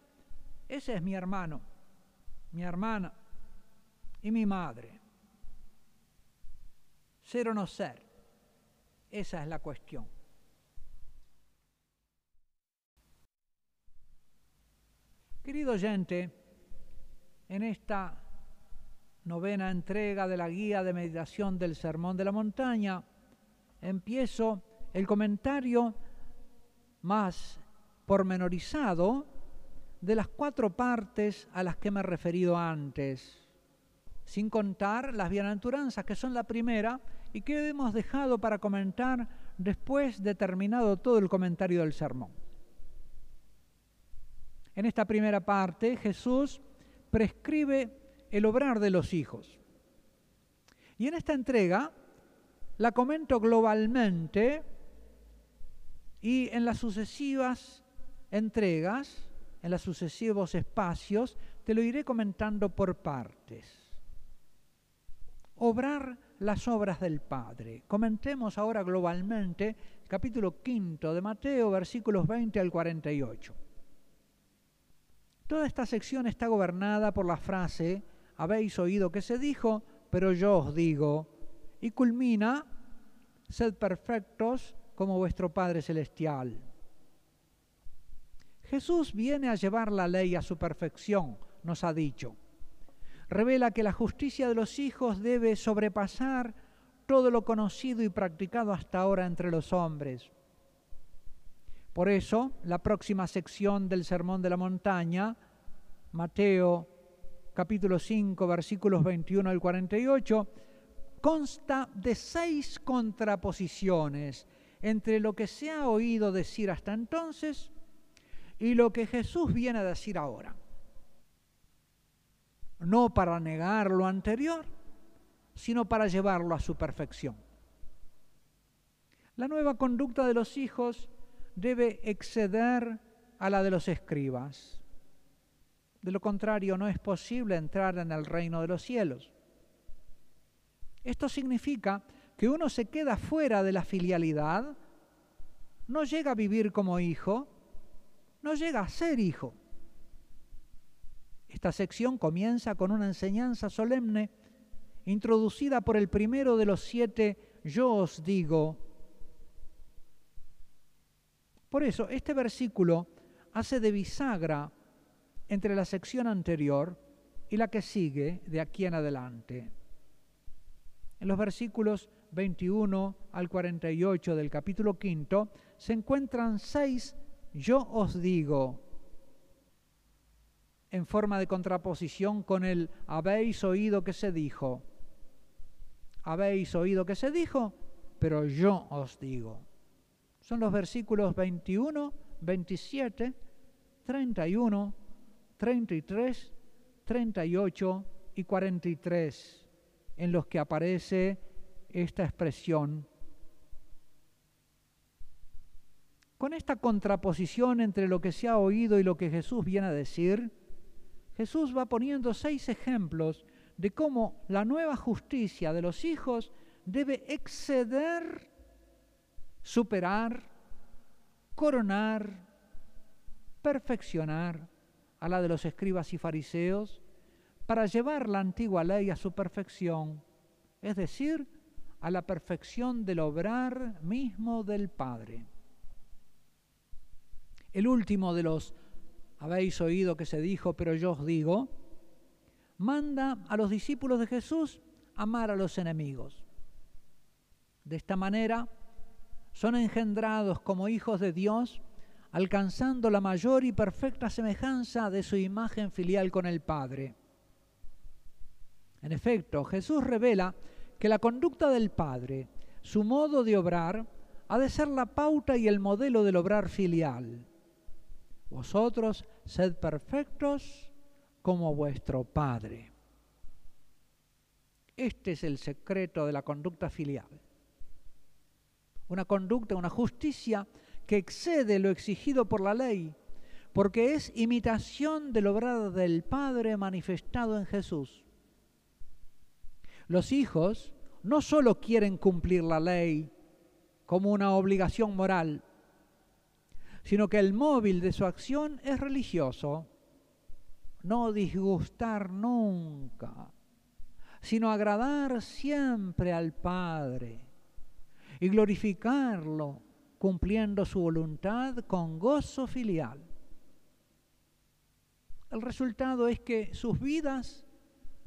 ese es mi hermano, mi hermana y mi madre. Ser o no ser, esa es la cuestión. Querido oyente, en esta novena entrega de la guía de meditación del Sermón de la Montaña, empiezo el comentario más pormenorizado de las cuatro partes a las que me he referido antes, sin contar las bienaventuranzas, que son la primera y que hemos dejado para comentar después de terminado todo el comentario del sermón. En esta primera parte, Jesús prescribe el obrar de los hijos. Y en esta entrega la comento globalmente y en las sucesivas entregas, en los sucesivos espacios, te lo iré comentando por partes. Obrar las obras del Padre. Comentemos ahora globalmente capítulo quinto de Mateo, versículos 20 al 48. Toda esta sección está gobernada por la frase, habéis oído que se dijo, pero yo os digo, y culmina, sed perfectos como vuestro Padre Celestial. Jesús viene a llevar la ley a su perfección, nos ha dicho. Revela que la justicia de los hijos debe sobrepasar todo lo conocido y practicado hasta ahora entre los hombres. Por eso, la próxima sección del Sermón de la Montaña, Mateo capítulo 5, versículos 21 al 48, consta de seis contraposiciones entre lo que se ha oído decir hasta entonces y lo que Jesús viene a decir ahora. No para negar lo anterior, sino para llevarlo a su perfección. La nueva conducta de los hijos debe exceder a la de los escribas. De lo contrario, no es posible entrar en el reino de los cielos. Esto significa que uno se queda fuera de la filialidad, no llega a vivir como hijo, no llega a ser hijo. Esta sección comienza con una enseñanza solemne introducida por el primero de los siete yo os digo. Por eso, este versículo hace de bisagra entre la sección anterior y la que sigue de aquí en adelante. En los versículos 21 al 48 del capítulo quinto se encuentran seis yo os digo en forma de contraposición con el habéis oído que se dijo. Habéis oído que se dijo, pero yo os digo. Son los versículos 21, 27, 31, 33, 38 y 43 en los que aparece esta expresión. Con esta contraposición entre lo que se ha oído y lo que Jesús viene a decir, Jesús va poniendo seis ejemplos de cómo la nueva justicia de los hijos debe exceder, superar, coronar, perfeccionar a la de los escribas y fariseos para llevar la antigua ley a su perfección, es decir, a la perfección del obrar mismo del Padre. El último de los habéis oído que se dijo, pero yo os digo, manda a los discípulos de Jesús amar a los enemigos. De esta manera son engendrados como hijos de Dios, alcanzando la mayor y perfecta semejanza de su imagen filial con el Padre. En efecto, Jesús revela que la conducta del Padre, su modo de obrar, ha de ser la pauta y el modelo del obrar filial. Vosotros sed perfectos como vuestro Padre. Este es el secreto de la conducta filial. Una conducta, una justicia que excede lo exigido por la ley, porque es imitación del obrar del Padre manifestado en Jesús. Los hijos no solo quieren cumplir la ley como una obligación moral, sino que el móvil de su acción es religioso. No disgustar nunca, sino agradar siempre al Padre y glorificarlo cumpliendo su voluntad con gozo filial. El resultado es que sus vidas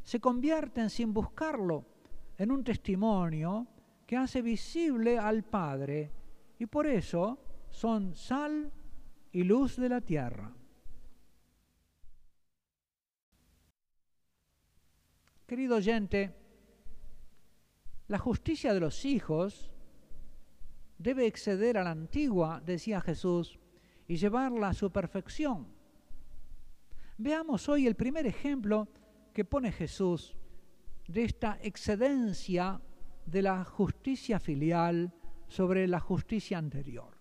se convierten sin buscarlo en un testimonio que hace visible al Padre y por eso son sal y luz de la tierra. Querido oyente, la justicia de los hijos debe exceder a la antigua, decía Jesús, y llevarla a su perfección. Veamos hoy el primer ejemplo que pone Jesús de esta excedencia de la justicia filial sobre la justicia anterior.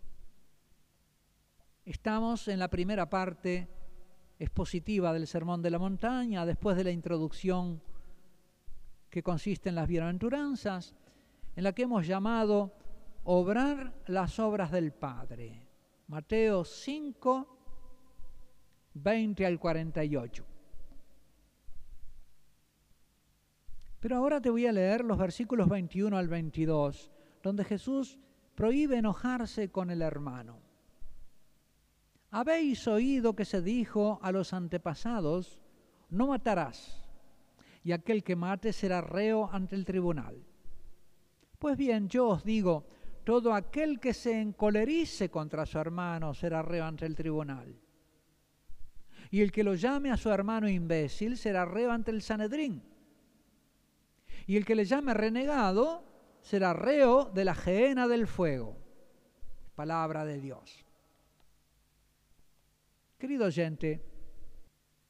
Estamos en la primera parte expositiva del Sermón de la Montaña, después de la introducción que consiste en las bienaventuranzas, en la que hemos llamado obrar las obras del Padre. Mateo 5, 20 al 48. Pero ahora te voy a leer los versículos 21 al 22, donde Jesús prohíbe enojarse con el hermano. Habéis oído que se dijo a los antepasados, no matarás, y aquel que mate será reo ante el tribunal. Pues bien, yo os digo, todo aquel que se encolerice contra su hermano será reo ante el tribunal. Y el que lo llame a su hermano imbécil será reo ante el Sanedrín. Y el que le llame renegado será reo de la gehenna del fuego. Palabra de Dios. Querido oyente,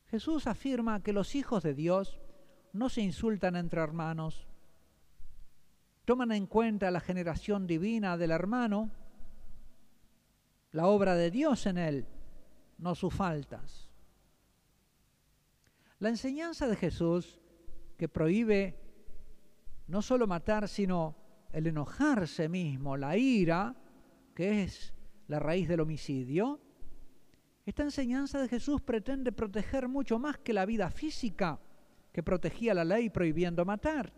Jesús afirma que los hijos de Dios no se insultan entre hermanos, toman en cuenta la generación divina del hermano, la obra de Dios en él, no sus faltas. La enseñanza de Jesús que prohíbe no solo matar, sino el enojarse mismo, la ira, que es la raíz del homicidio, esta enseñanza de Jesús pretende proteger mucho más que la vida física que protegía la ley prohibiendo matar.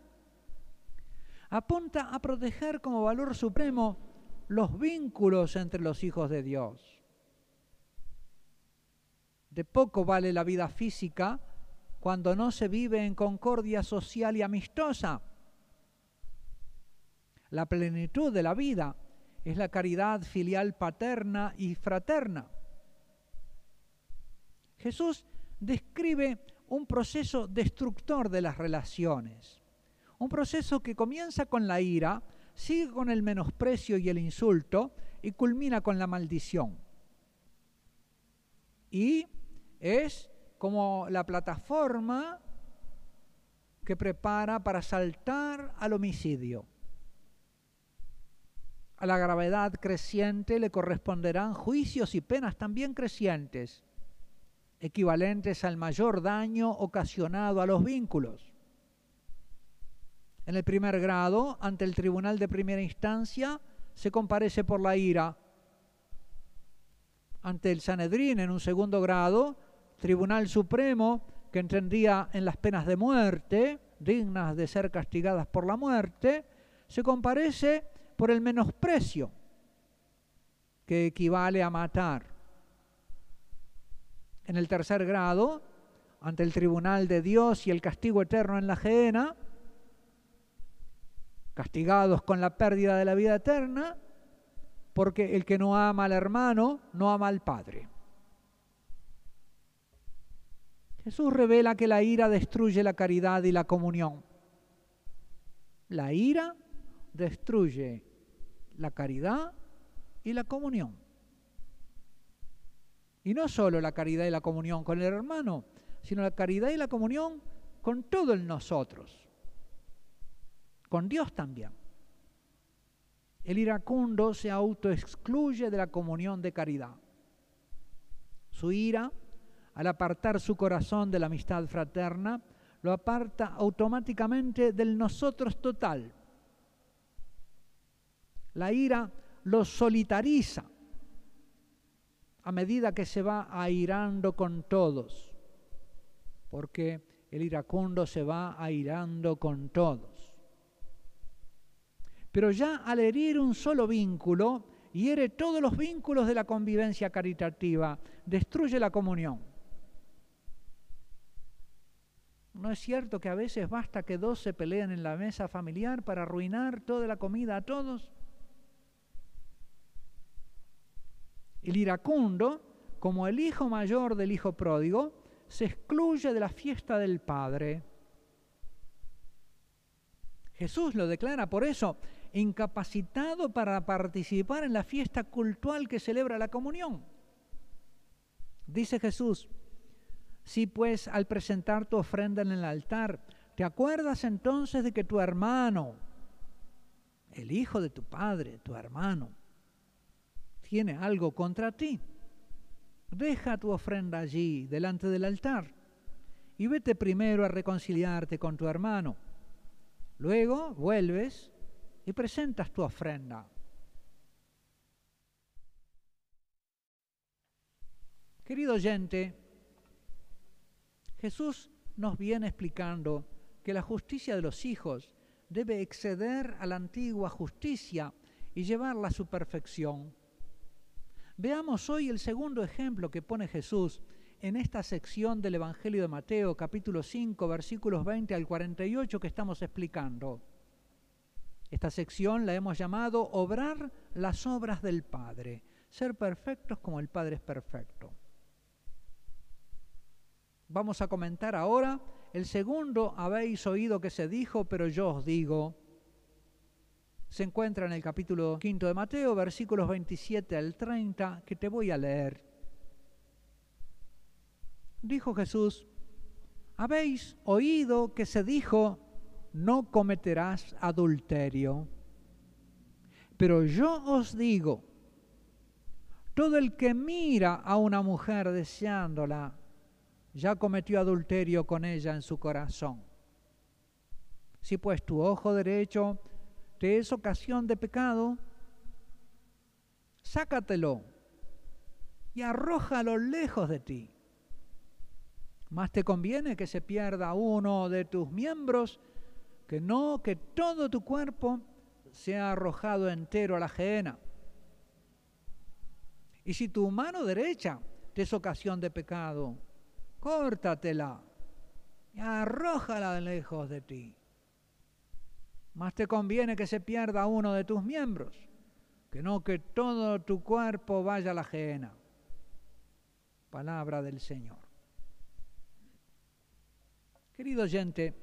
Apunta a proteger como valor supremo los vínculos entre los hijos de Dios. De poco vale la vida física cuando no se vive en concordia social y amistosa. La plenitud de la vida es la caridad filial paterna y fraterna. Jesús describe un proceso destructor de las relaciones, un proceso que comienza con la ira, sigue con el menosprecio y el insulto y culmina con la maldición. Y es como la plataforma que prepara para saltar al homicidio. A la gravedad creciente le corresponderán juicios y penas también crecientes equivalentes al mayor daño ocasionado a los vínculos. En el primer grado, ante el tribunal de primera instancia, se comparece por la ira. Ante el Sanedrín, en un segundo grado, Tribunal Supremo, que entendía en las penas de muerte, dignas de ser castigadas por la muerte, se comparece por el menosprecio, que equivale a matar en el tercer grado, ante el tribunal de Dios y el castigo eterno en la gehenna, castigados con la pérdida de la vida eterna, porque el que no ama al hermano no ama al Padre. Jesús revela que la ira destruye la caridad y la comunión. La ira destruye la caridad y la comunión. Y no solo la caridad y la comunión con el hermano, sino la caridad y la comunión con todo el nosotros, con Dios también. El iracundo se autoexcluye de la comunión de caridad. Su ira, al apartar su corazón de la amistad fraterna, lo aparta automáticamente del nosotros total. La ira lo solitariza a medida que se va airando con todos, porque el iracundo se va airando con todos. Pero ya al herir un solo vínculo, hiere todos los vínculos de la convivencia caritativa, destruye la comunión. ¿No es cierto que a veces basta que dos se peleen en la mesa familiar para arruinar toda la comida a todos? El iracundo, como el hijo mayor del hijo pródigo, se excluye de la fiesta del Padre. Jesús lo declara por eso, incapacitado para participar en la fiesta cultural que celebra la comunión. Dice Jesús, si pues al presentar tu ofrenda en el altar, te acuerdas entonces de que tu hermano, el hijo de tu padre, tu hermano, tiene algo contra ti, deja tu ofrenda allí, delante del altar, y vete primero a reconciliarte con tu hermano. Luego vuelves y presentas tu ofrenda. Querido oyente, Jesús nos viene explicando que la justicia de los hijos debe exceder a la antigua justicia y llevarla a su perfección Veamos hoy el segundo ejemplo que pone Jesús en esta sección del Evangelio de Mateo, capítulo 5, versículos 20 al 48 que estamos explicando. Esta sección la hemos llamado Obrar las obras del Padre, ser perfectos como el Padre es perfecto. Vamos a comentar ahora el segundo, habéis oído que se dijo, pero yo os digo, se encuentra en el capítulo quinto de Mateo, versículos 27 al 30, que te voy a leer. Dijo Jesús, habéis oído que se dijo, no cometerás adulterio. Pero yo os digo, todo el que mira a una mujer deseándola, ya cometió adulterio con ella en su corazón. Si pues tu ojo derecho es ocasión de pecado, sácatelo y arrójalo lejos de ti. Más te conviene que se pierda uno de tus miembros que no que todo tu cuerpo sea arrojado entero a la ajena. Y si tu mano derecha te es ocasión de pecado, córtatela y arrójala lejos de ti más te conviene que se pierda uno de tus miembros, que no que todo tu cuerpo vaya a la ajena. Palabra del Señor. Querido oyente,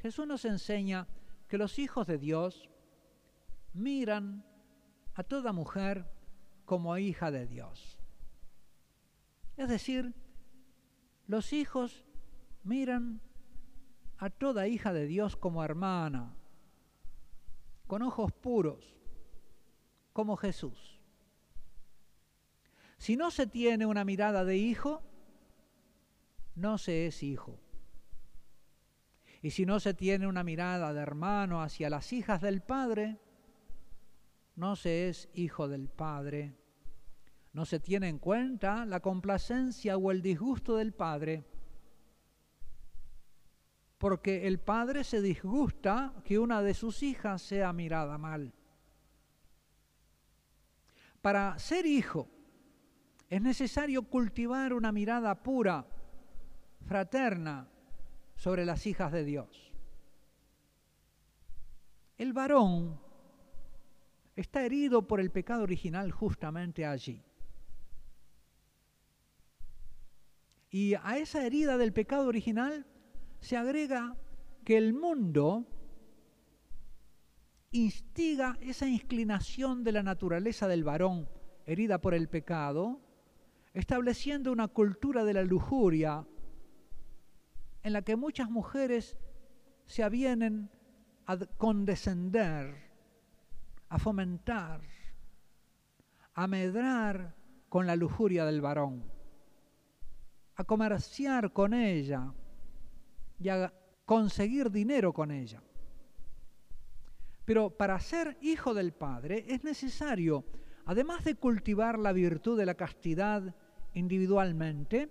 Jesús nos enseña que los hijos de Dios miran a toda mujer como hija de Dios. Es decir, los hijos miran a toda hija de Dios como hermana, con ojos puros, como Jesús. Si no se tiene una mirada de hijo, no se es hijo. Y si no se tiene una mirada de hermano hacia las hijas del Padre, no se es hijo del Padre. No se tiene en cuenta la complacencia o el disgusto del Padre porque el padre se disgusta que una de sus hijas sea mirada mal. Para ser hijo es necesario cultivar una mirada pura, fraterna, sobre las hijas de Dios. El varón está herido por el pecado original justamente allí. Y a esa herida del pecado original se agrega que el mundo instiga esa inclinación de la naturaleza del varón herida por el pecado, estableciendo una cultura de la lujuria en la que muchas mujeres se avienen a condescender, a fomentar, a medrar con la lujuria del varón, a comerciar con ella, y a conseguir dinero con ella. Pero para ser hijo del Padre es necesario, además de cultivar la virtud de la castidad individualmente,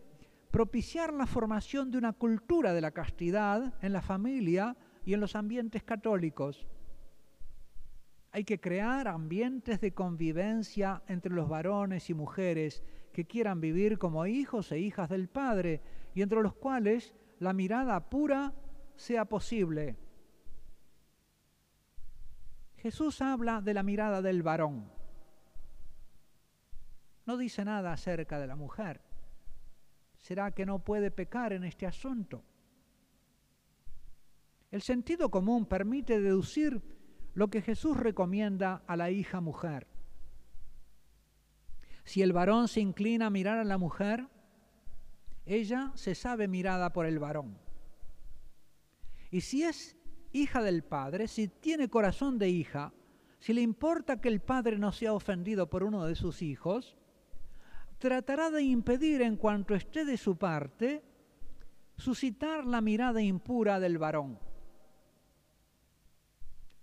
propiciar la formación de una cultura de la castidad en la familia y en los ambientes católicos. Hay que crear ambientes de convivencia entre los varones y mujeres que quieran vivir como hijos e hijas del Padre y entre los cuales la mirada pura sea posible. Jesús habla de la mirada del varón. No dice nada acerca de la mujer. ¿Será que no puede pecar en este asunto? El sentido común permite deducir lo que Jesús recomienda a la hija mujer. Si el varón se inclina a mirar a la mujer, ella se sabe mirada por el varón. Y si es hija del padre, si tiene corazón de hija, si le importa que el padre no sea ofendido por uno de sus hijos, tratará de impedir en cuanto esté de su parte suscitar la mirada impura del varón.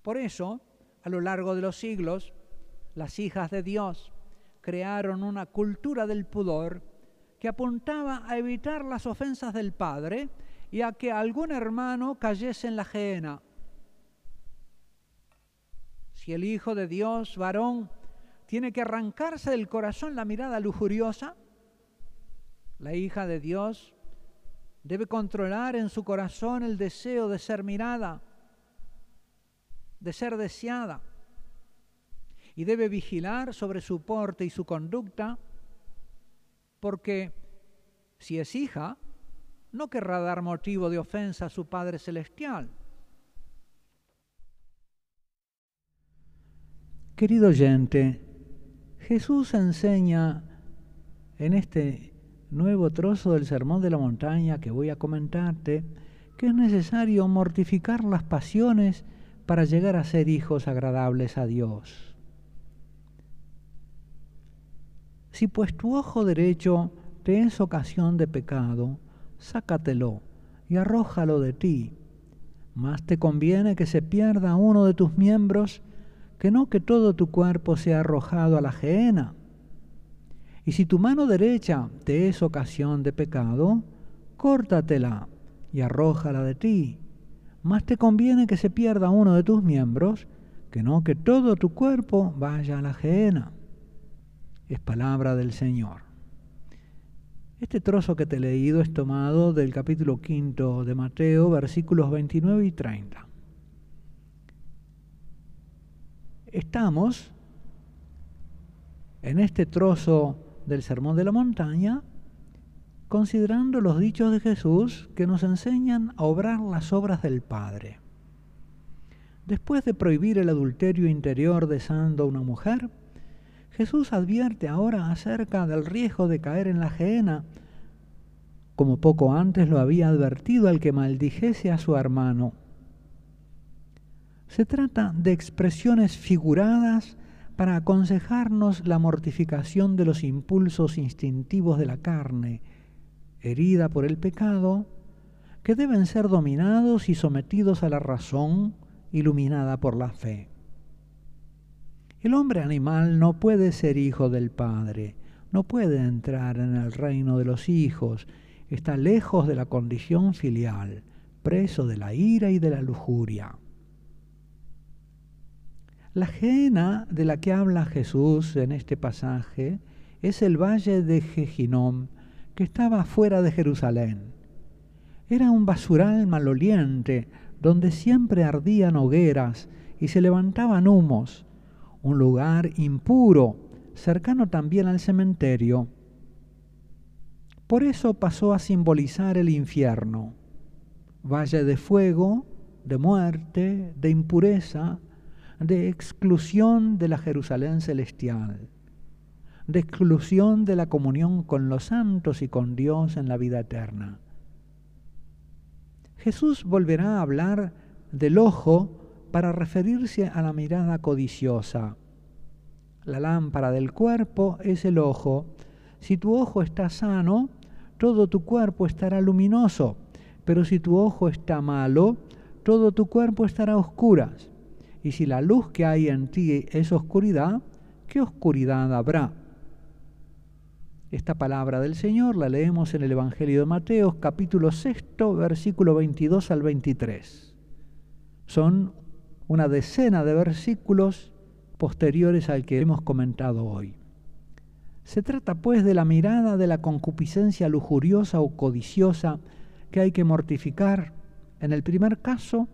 Por eso, a lo largo de los siglos, las hijas de Dios crearon una cultura del pudor que apuntaba a evitar las ofensas del Padre y a que algún hermano cayese en la gehenna. Si el Hijo de Dios, varón, tiene que arrancarse del corazón la mirada lujuriosa. La hija de Dios debe controlar en su corazón el deseo de ser mirada, de ser deseada, y debe vigilar sobre su porte y su conducta, porque si es hija, no querrá dar motivo de ofensa a su Padre Celestial. Querido oyente, Jesús enseña en este nuevo trozo del Sermón de la Montaña que voy a comentarte que es necesario mortificar las pasiones para llegar a ser hijos agradables a Dios. Si pues tu ojo derecho te es ocasión de pecado, sácatelo y arrójalo de ti. Más te conviene que se pierda uno de tus miembros que no que todo tu cuerpo sea arrojado a la gehenna. Y si tu mano derecha te es ocasión de pecado, córtatela y arrójala de ti. Más te conviene que se pierda uno de tus miembros, que no que todo tu cuerpo vaya a la gehenna. Es palabra del Señor. Este trozo que te he leído es tomado del capítulo quinto de Mateo, versículos 29 y 30. Estamos en este trozo del Sermón de la Montaña considerando los dichos de Jesús que nos enseñan a obrar las obras del Padre. Después de prohibir el adulterio interior deseando a una mujer, Jesús advierte ahora acerca del riesgo de caer en la gehenna, como poco antes lo había advertido al que maldijese a su hermano. Se trata de expresiones figuradas para aconsejarnos la mortificación de los impulsos instintivos de la carne, herida por el pecado, que deben ser dominados y sometidos a la razón iluminada por la fe. El hombre animal no puede ser hijo del Padre, no puede entrar en el reino de los hijos, está lejos de la condición filial, preso de la ira y de la lujuria. La Gehenna de la que habla Jesús en este pasaje es el valle de Jejinom, que estaba fuera de Jerusalén. Era un basural maloliente donde siempre ardían hogueras y se levantaban humos, un lugar impuro, cercano también al cementerio. Por eso pasó a simbolizar el infierno, valle de fuego, de muerte, de impureza, de exclusión de la Jerusalén celestial, de exclusión de la comunión con los santos y con Dios en la vida eterna. Jesús volverá a hablar del ojo para referirse a la mirada codiciosa. La lámpara del cuerpo es el ojo. Si tu ojo está sano, todo tu cuerpo estará luminoso, pero si tu ojo está malo, todo tu cuerpo estará a oscuras. Y si la luz que hay en ti es oscuridad, ¿qué oscuridad habrá? Esta palabra del Señor la leemos en el Evangelio de Mateo, capítulo 6, versículo 22 al 23. Son una decena de versículos posteriores al que hemos comentado hoy. Se trata pues de la mirada de la concupiscencia lujuriosa o codiciosa que hay que mortificar en el primer caso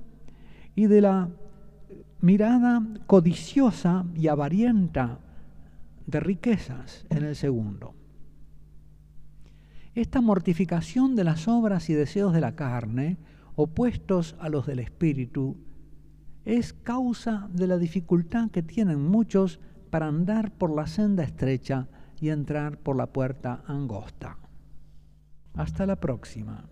y de la mirada codiciosa y avarienta de riquezas en el segundo. Esta mortificación de las obras y deseos de la carne, opuestos a los del espíritu, es causa de la dificultad que tienen muchos para andar por la senda estrecha y entrar por la puerta angosta. Hasta la próxima.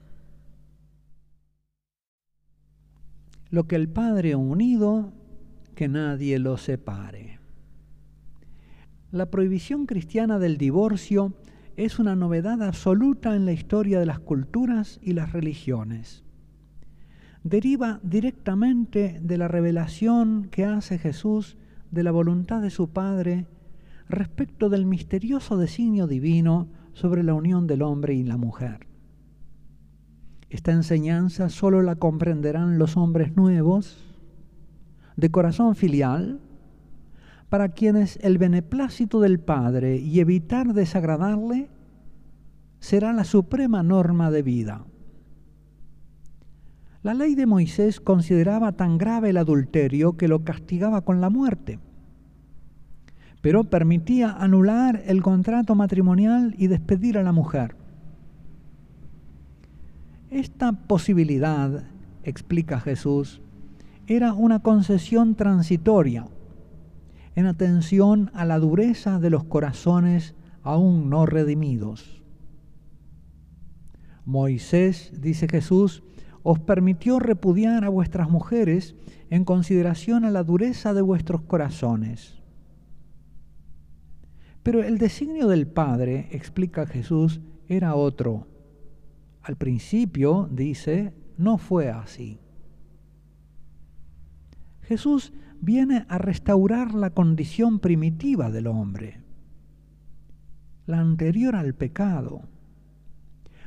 Lo que el Padre unido que nadie lo separe. La prohibición cristiana del divorcio es una novedad absoluta en la historia de las culturas y las religiones. Deriva directamente de la revelación que hace Jesús de la voluntad de su Padre respecto del misterioso designio divino sobre la unión del hombre y la mujer. Esta enseñanza solo la comprenderán los hombres nuevos de corazón filial, para quienes el beneplácito del Padre y evitar desagradarle será la suprema norma de vida. La ley de Moisés consideraba tan grave el adulterio que lo castigaba con la muerte, pero permitía anular el contrato matrimonial y despedir a la mujer. Esta posibilidad, explica Jesús, era una concesión transitoria en atención a la dureza de los corazones aún no redimidos. Moisés, dice Jesús, os permitió repudiar a vuestras mujeres en consideración a la dureza de vuestros corazones. Pero el designio del Padre, explica Jesús, era otro. Al principio, dice, no fue así. Jesús viene a restaurar la condición primitiva del hombre, la anterior al pecado.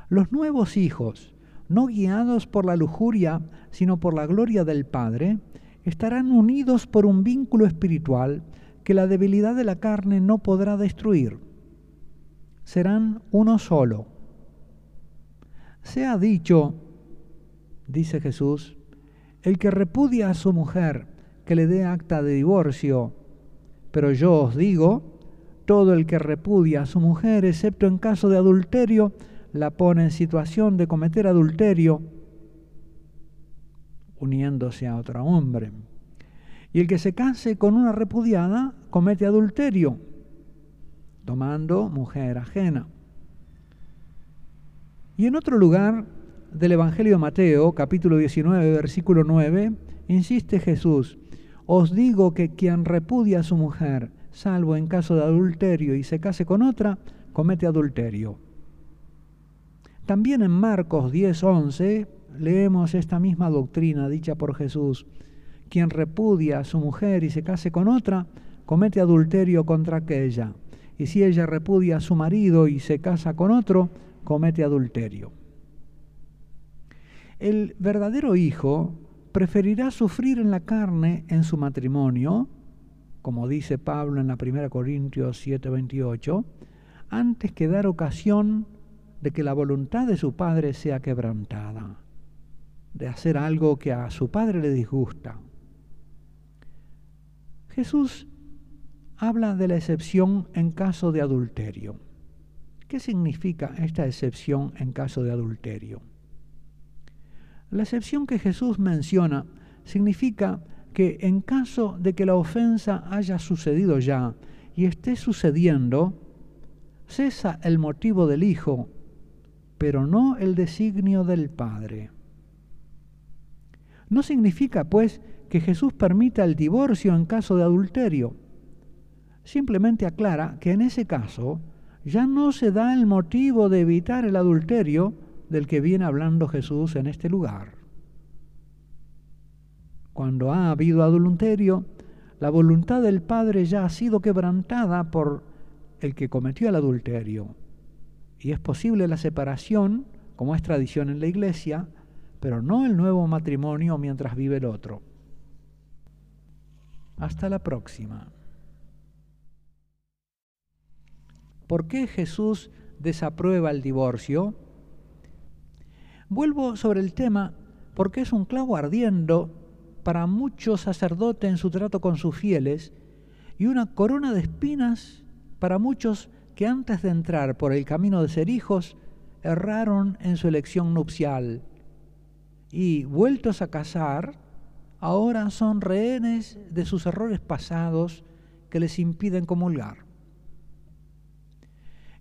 Los nuevos hijos, no guiados por la lujuria, sino por la gloria del Padre, estarán unidos por un vínculo espiritual que la debilidad de la carne no podrá destruir. Serán uno solo. Se ha dicho, dice Jesús, el que repudia a su mujer, que le dé acta de divorcio. Pero yo os digo, todo el que repudia a su mujer, excepto en caso de adulterio, la pone en situación de cometer adulterio uniéndose a otro hombre. Y el que se case con una repudiada comete adulterio, tomando mujer ajena. Y en otro lugar del Evangelio de Mateo, capítulo 19, versículo 9, insiste Jesús, os digo que quien repudia a su mujer, salvo en caso de adulterio, y se case con otra, comete adulterio. También en Marcos 10:11 leemos esta misma doctrina dicha por Jesús. Quien repudia a su mujer y se case con otra, comete adulterio contra aquella. Y si ella repudia a su marido y se casa con otro, comete adulterio. El verdadero hijo preferirá sufrir en la carne en su matrimonio, como dice Pablo en la 1 Corintios 7:28, antes que dar ocasión de que la voluntad de su padre sea quebrantada, de hacer algo que a su padre le disgusta. Jesús habla de la excepción en caso de adulterio. ¿Qué significa esta excepción en caso de adulterio? La excepción que Jesús menciona significa que en caso de que la ofensa haya sucedido ya y esté sucediendo, cesa el motivo del Hijo, pero no el designio del Padre. No significa, pues, que Jesús permita el divorcio en caso de adulterio. Simplemente aclara que en ese caso ya no se da el motivo de evitar el adulterio, del que viene hablando Jesús en este lugar. Cuando ha habido adulterio, la voluntad del Padre ya ha sido quebrantada por el que cometió el adulterio. Y es posible la separación, como es tradición en la iglesia, pero no el nuevo matrimonio mientras vive el otro. Hasta la próxima. ¿Por qué Jesús desaprueba el divorcio? Vuelvo sobre el tema porque es un clavo ardiendo para muchos sacerdotes en su trato con sus fieles y una corona de espinas para muchos que antes de entrar por el camino de ser hijos erraron en su elección nupcial y vueltos a casar, ahora son rehenes de sus errores pasados que les impiden comulgar.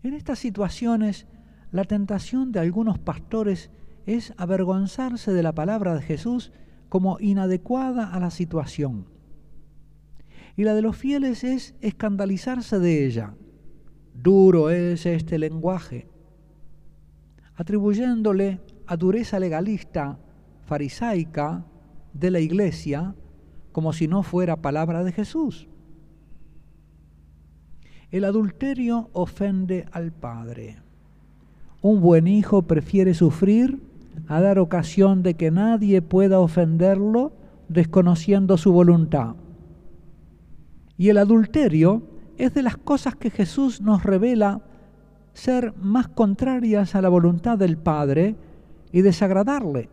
En estas situaciones, la tentación de algunos pastores es avergonzarse de la palabra de Jesús como inadecuada a la situación. Y la de los fieles es escandalizarse de ella. Duro es este lenguaje, atribuyéndole a dureza legalista, farisaica de la iglesia, como si no fuera palabra de Jesús. El adulterio ofende al Padre. Un buen hijo prefiere sufrir a dar ocasión de que nadie pueda ofenderlo desconociendo su voluntad. Y el adulterio es de las cosas que Jesús nos revela ser más contrarias a la voluntad del Padre y desagradarle,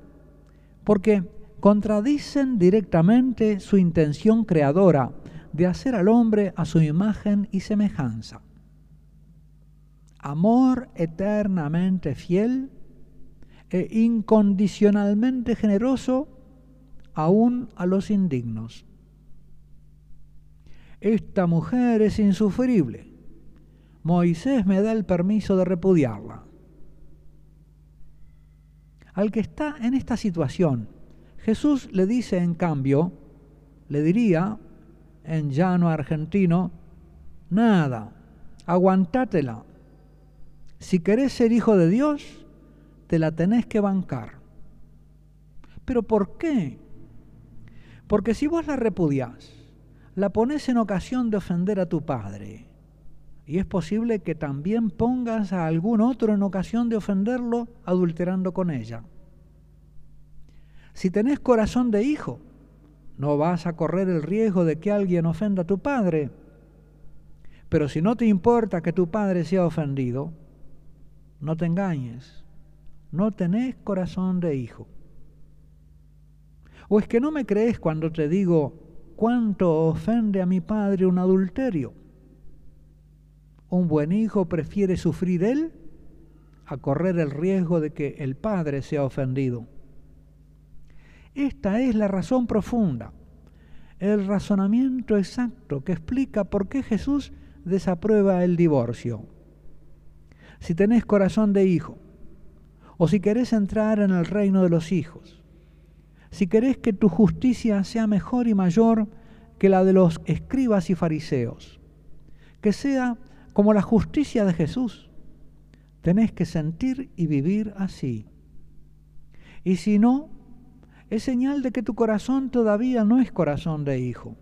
porque contradicen directamente su intención creadora de hacer al hombre a su imagen y semejanza. Amor eternamente fiel e incondicionalmente generoso aún a los indignos. Esta mujer es insufrible. Moisés me da el permiso de repudiarla. Al que está en esta situación, Jesús le dice en cambio, le diría en llano argentino, nada, aguantátela. Si querés ser hijo de Dios, te la tenés que bancar. ¿Pero por qué? Porque si vos la repudiás, la pones en ocasión de ofender a tu padre, y es posible que también pongas a algún otro en ocasión de ofenderlo adulterando con ella. Si tenés corazón de hijo, no vas a correr el riesgo de que alguien ofenda a tu padre. Pero si no te importa que tu padre sea ofendido, no te engañes. No tenés corazón de hijo. ¿O es que no me crees cuando te digo cuánto ofende a mi padre un adulterio? Un buen hijo prefiere sufrir él a correr el riesgo de que el padre sea ofendido. Esta es la razón profunda, el razonamiento exacto que explica por qué Jesús desaprueba el divorcio. Si tenés corazón de hijo, o si querés entrar en el reino de los hijos, si querés que tu justicia sea mejor y mayor que la de los escribas y fariseos, que sea como la justicia de Jesús, tenés que sentir y vivir así. Y si no, es señal de que tu corazón todavía no es corazón de hijo.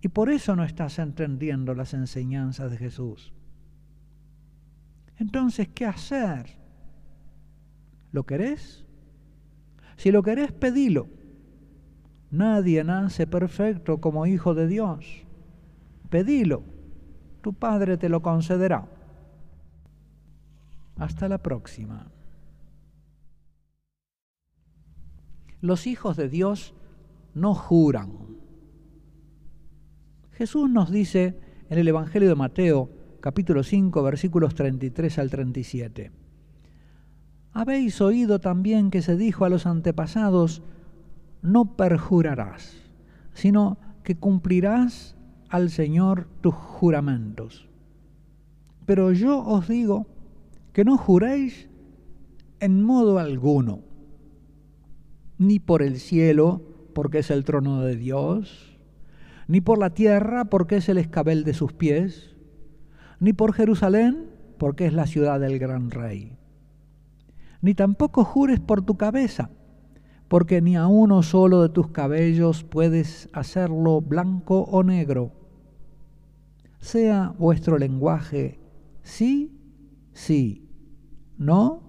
Y por eso no estás entendiendo las enseñanzas de Jesús. Entonces, ¿qué hacer? ¿Lo querés? Si lo querés, pedilo. Nadie nace perfecto como hijo de Dios. Pedilo. Tu Padre te lo concederá. Hasta la próxima. los hijos de Dios no juran. Jesús nos dice en el Evangelio de Mateo, capítulo 5, versículos 33 al 37. Habéis oído también que se dijo a los antepasados, no perjurarás, sino que cumplirás al Señor tus juramentos. Pero yo os digo que no juréis en modo alguno ni por el cielo, porque es el trono de Dios, ni por la tierra, porque es el escabel de sus pies, ni por Jerusalén, porque es la ciudad del gran rey. Ni tampoco jures por tu cabeza, porque ni a uno solo de tus cabellos puedes hacerlo blanco o negro. Sea vuestro lenguaje sí, sí, no,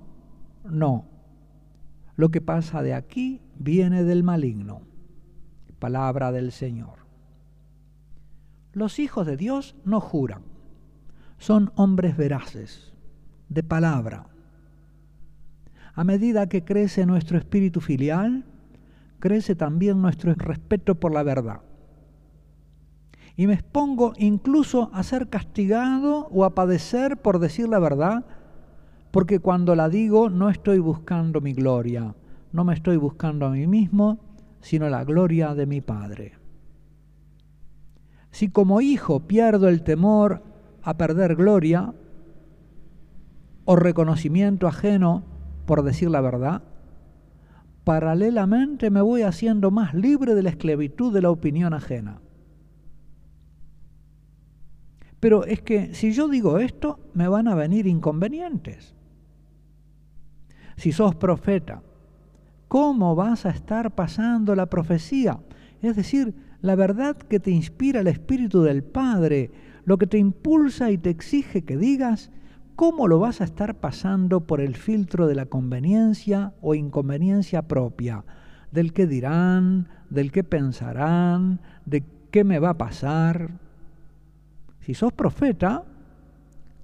no lo que pasa de aquí viene del maligno. Palabra del Señor. Los hijos de Dios no juran, son hombres veraces, de palabra. A medida que crece nuestro espíritu filial, crece también nuestro respeto por la verdad. Y me expongo incluso a ser castigado o a padecer por decir la verdad porque cuando la digo no estoy buscando mi gloria, no me estoy buscando a mí mismo, sino la gloria de mi Padre. Si como hijo pierdo el temor a perder gloria o reconocimiento ajeno por decir la verdad, paralelamente me voy haciendo más libre de la esclavitud de la opinión ajena. Pero es que si yo digo esto, me van a venir inconvenientes si sos profeta, ¿cómo vas a estar pasando la profecía? Es decir, la verdad que te inspira el Espíritu del Padre, lo que te impulsa y te exige que digas, ¿cómo lo vas a estar pasando por el filtro de la conveniencia o inconveniencia propia? Del que dirán, del que pensarán, de ¿Qué me va a pasar? Si sos profeta,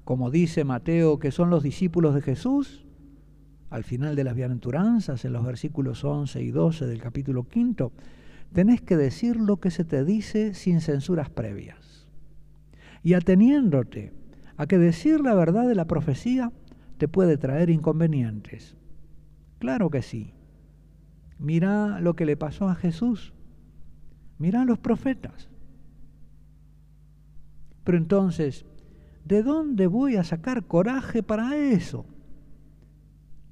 como dice Mateo que son los discípulos de Jesús, al final de las bienaventuranzas, en los versículos 11 y 12 del capítulo quinto, tenés que decir lo que se te dice sin censuras previas. Y ateniéndote a que decir la verdad de la profecía te puede traer inconvenientes. Claro que sí. Mira lo que le pasó a Jesús. Mira a los profetas. Pero entonces, ¿de dónde voy a sacar coraje para eso?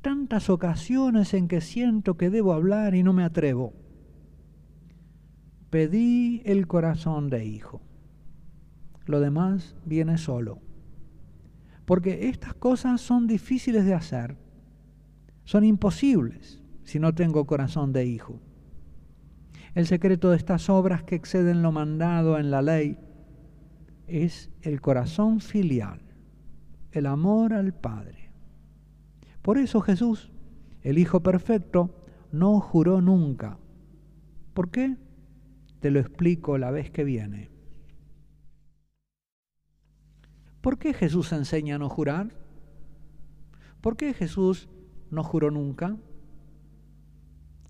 Tantas ocasiones en que siento que debo hablar y no me atrevo. Pedí el corazón de hijo. Lo demás viene solo. Porque estas cosas son difíciles de hacer. Son imposibles si no tengo corazón de hijo. El secreto de estas obras que exceden lo mandado en la ley es el corazón filial, el amor al Padre. Por eso Jesús, el Hijo Perfecto, no juró nunca. ¿Por qué? Te lo explico la vez que viene. ¿Por qué Jesús enseña a no jurar? ¿Por qué Jesús no juró nunca?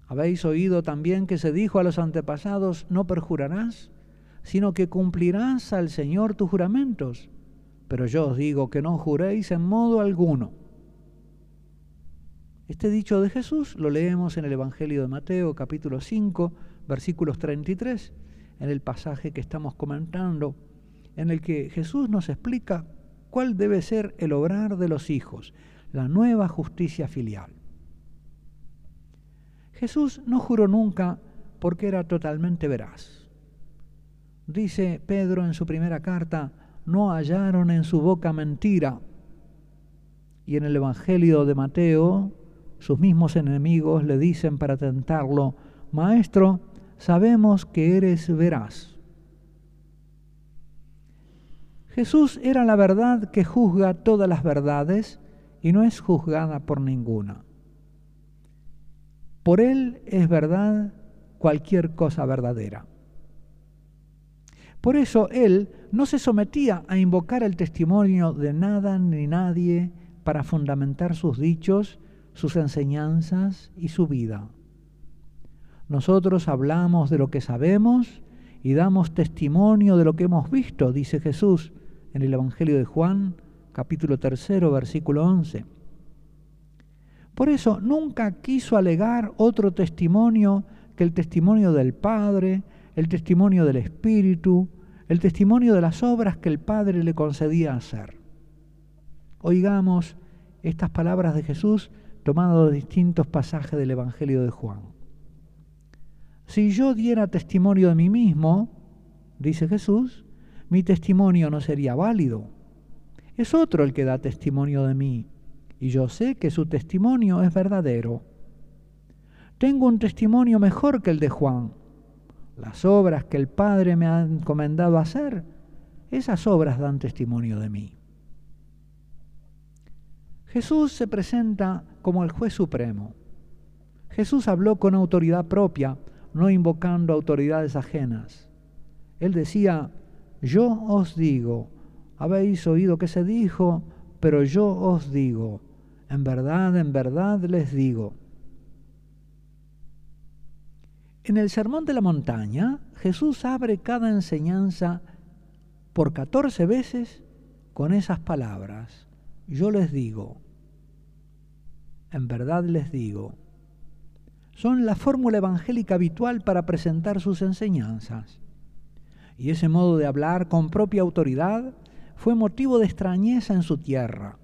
Habéis oído también que se dijo a los antepasados, no perjurarás, sino que cumplirás al Señor tus juramentos. Pero yo os digo que no juréis en modo alguno. Este dicho de Jesús lo leemos en el Evangelio de Mateo capítulo 5 versículos 33, en el pasaje que estamos comentando, en el que Jesús nos explica cuál debe ser el obrar de los hijos, la nueva justicia filial. Jesús no juró nunca porque era totalmente veraz. Dice Pedro en su primera carta, no hallaron en su boca mentira. Y en el Evangelio de Mateo, sus mismos enemigos le dicen para tentarlo, Maestro, sabemos que eres veraz. Jesús era la verdad que juzga todas las verdades y no es juzgada por ninguna. Por Él es verdad cualquier cosa verdadera. Por eso Él no se sometía a invocar el testimonio de nada ni nadie para fundamentar sus dichos, sus enseñanzas y su vida. Nosotros hablamos de lo que sabemos y damos testimonio de lo que hemos visto, dice Jesús en el Evangelio de Juan, capítulo 3, versículo 11. Por eso nunca quiso alegar otro testimonio que el testimonio del Padre, el testimonio del Espíritu, el testimonio de las obras que el Padre le concedía hacer. Oigamos estas palabras de Jesús tomadas de distintos pasajes del Evangelio de Juan. Si yo diera testimonio de mí mismo, dice Jesús, mi testimonio no sería válido. Es otro el que da testimonio de mí, y yo sé que su testimonio es verdadero. Tengo un testimonio mejor que el de Juan. Las obras que el Padre me ha encomendado hacer, esas obras dan testimonio de mí. Jesús se presenta como el juez supremo. Jesús habló con autoridad propia no invocando autoridades ajenas. Él decía, yo os digo, habéis oído que se dijo, pero yo os digo, en verdad, en verdad les digo. En el Sermón de la Montaña, Jesús abre cada enseñanza por catorce veces con esas palabras. Yo les digo, en verdad les digo son la fórmula evangélica habitual para presentar sus enseñanzas. Y ese modo de hablar con propia autoridad fue motivo de extrañeza en su tierra.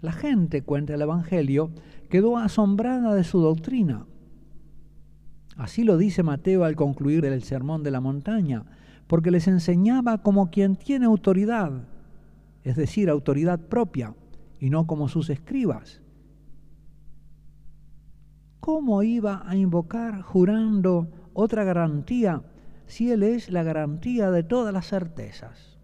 La gente, cuenta el Evangelio, quedó asombrada de su doctrina. Así lo dice Mateo al concluir el sermón de la montaña, porque les enseñaba como quien tiene autoridad, es decir, autoridad propia, y no como sus escribas. ¿cómo iba a invocar jurando otra garantía si Él es la garantía de todas las certezas?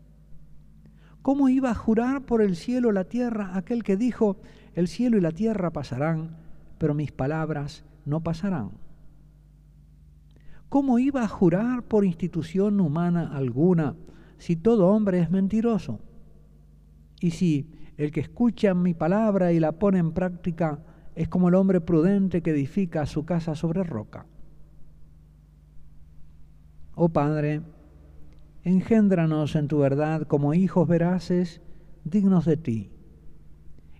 ¿Cómo iba a jurar por el cielo la tierra aquel que dijo, el cielo y la tierra pasarán, pero mis palabras no pasarán? ¿Cómo iba a jurar por institución humana alguna si todo hombre es mentiroso? Y si el que escucha mi palabra y la pone en práctica es como el hombre prudente que edifica su casa sobre roca. Oh Padre, engéndranos en tu verdad como hijos veraces, dignos de ti.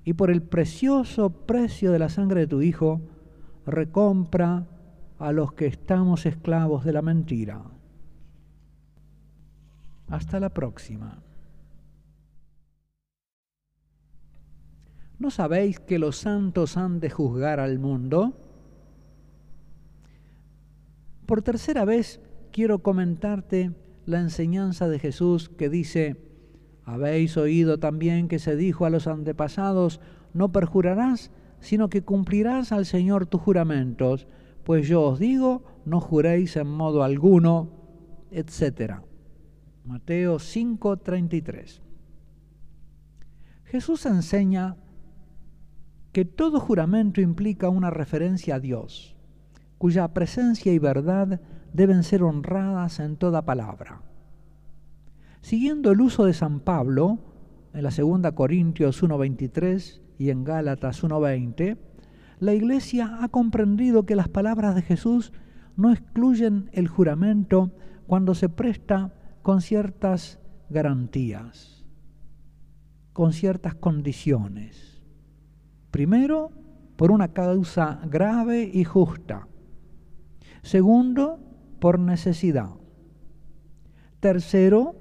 Y por el precioso precio de la sangre de tu Hijo, recompra a los que estamos esclavos de la mentira. Hasta la próxima. ¿No sabéis que los santos han de juzgar al mundo? Por tercera vez quiero comentarte la enseñanza de Jesús que dice, habéis oído también que se dijo a los antepasados, no perjurarás, sino que cumplirás al Señor tus juramentos, pues yo os digo, no juréis en modo alguno, etc. Mateo 5:33. Jesús enseña que todo juramento implica una referencia a Dios, cuya presencia y verdad deben ser honradas en toda palabra. Siguiendo el uso de San Pablo, en la segunda Corintios 1.23 y en Gálatas 1.20, la Iglesia ha comprendido que las palabras de Jesús no excluyen el juramento cuando se presta con ciertas garantías, con ciertas condiciones. Primero, por una causa grave y justa. Segundo, por necesidad. Tercero,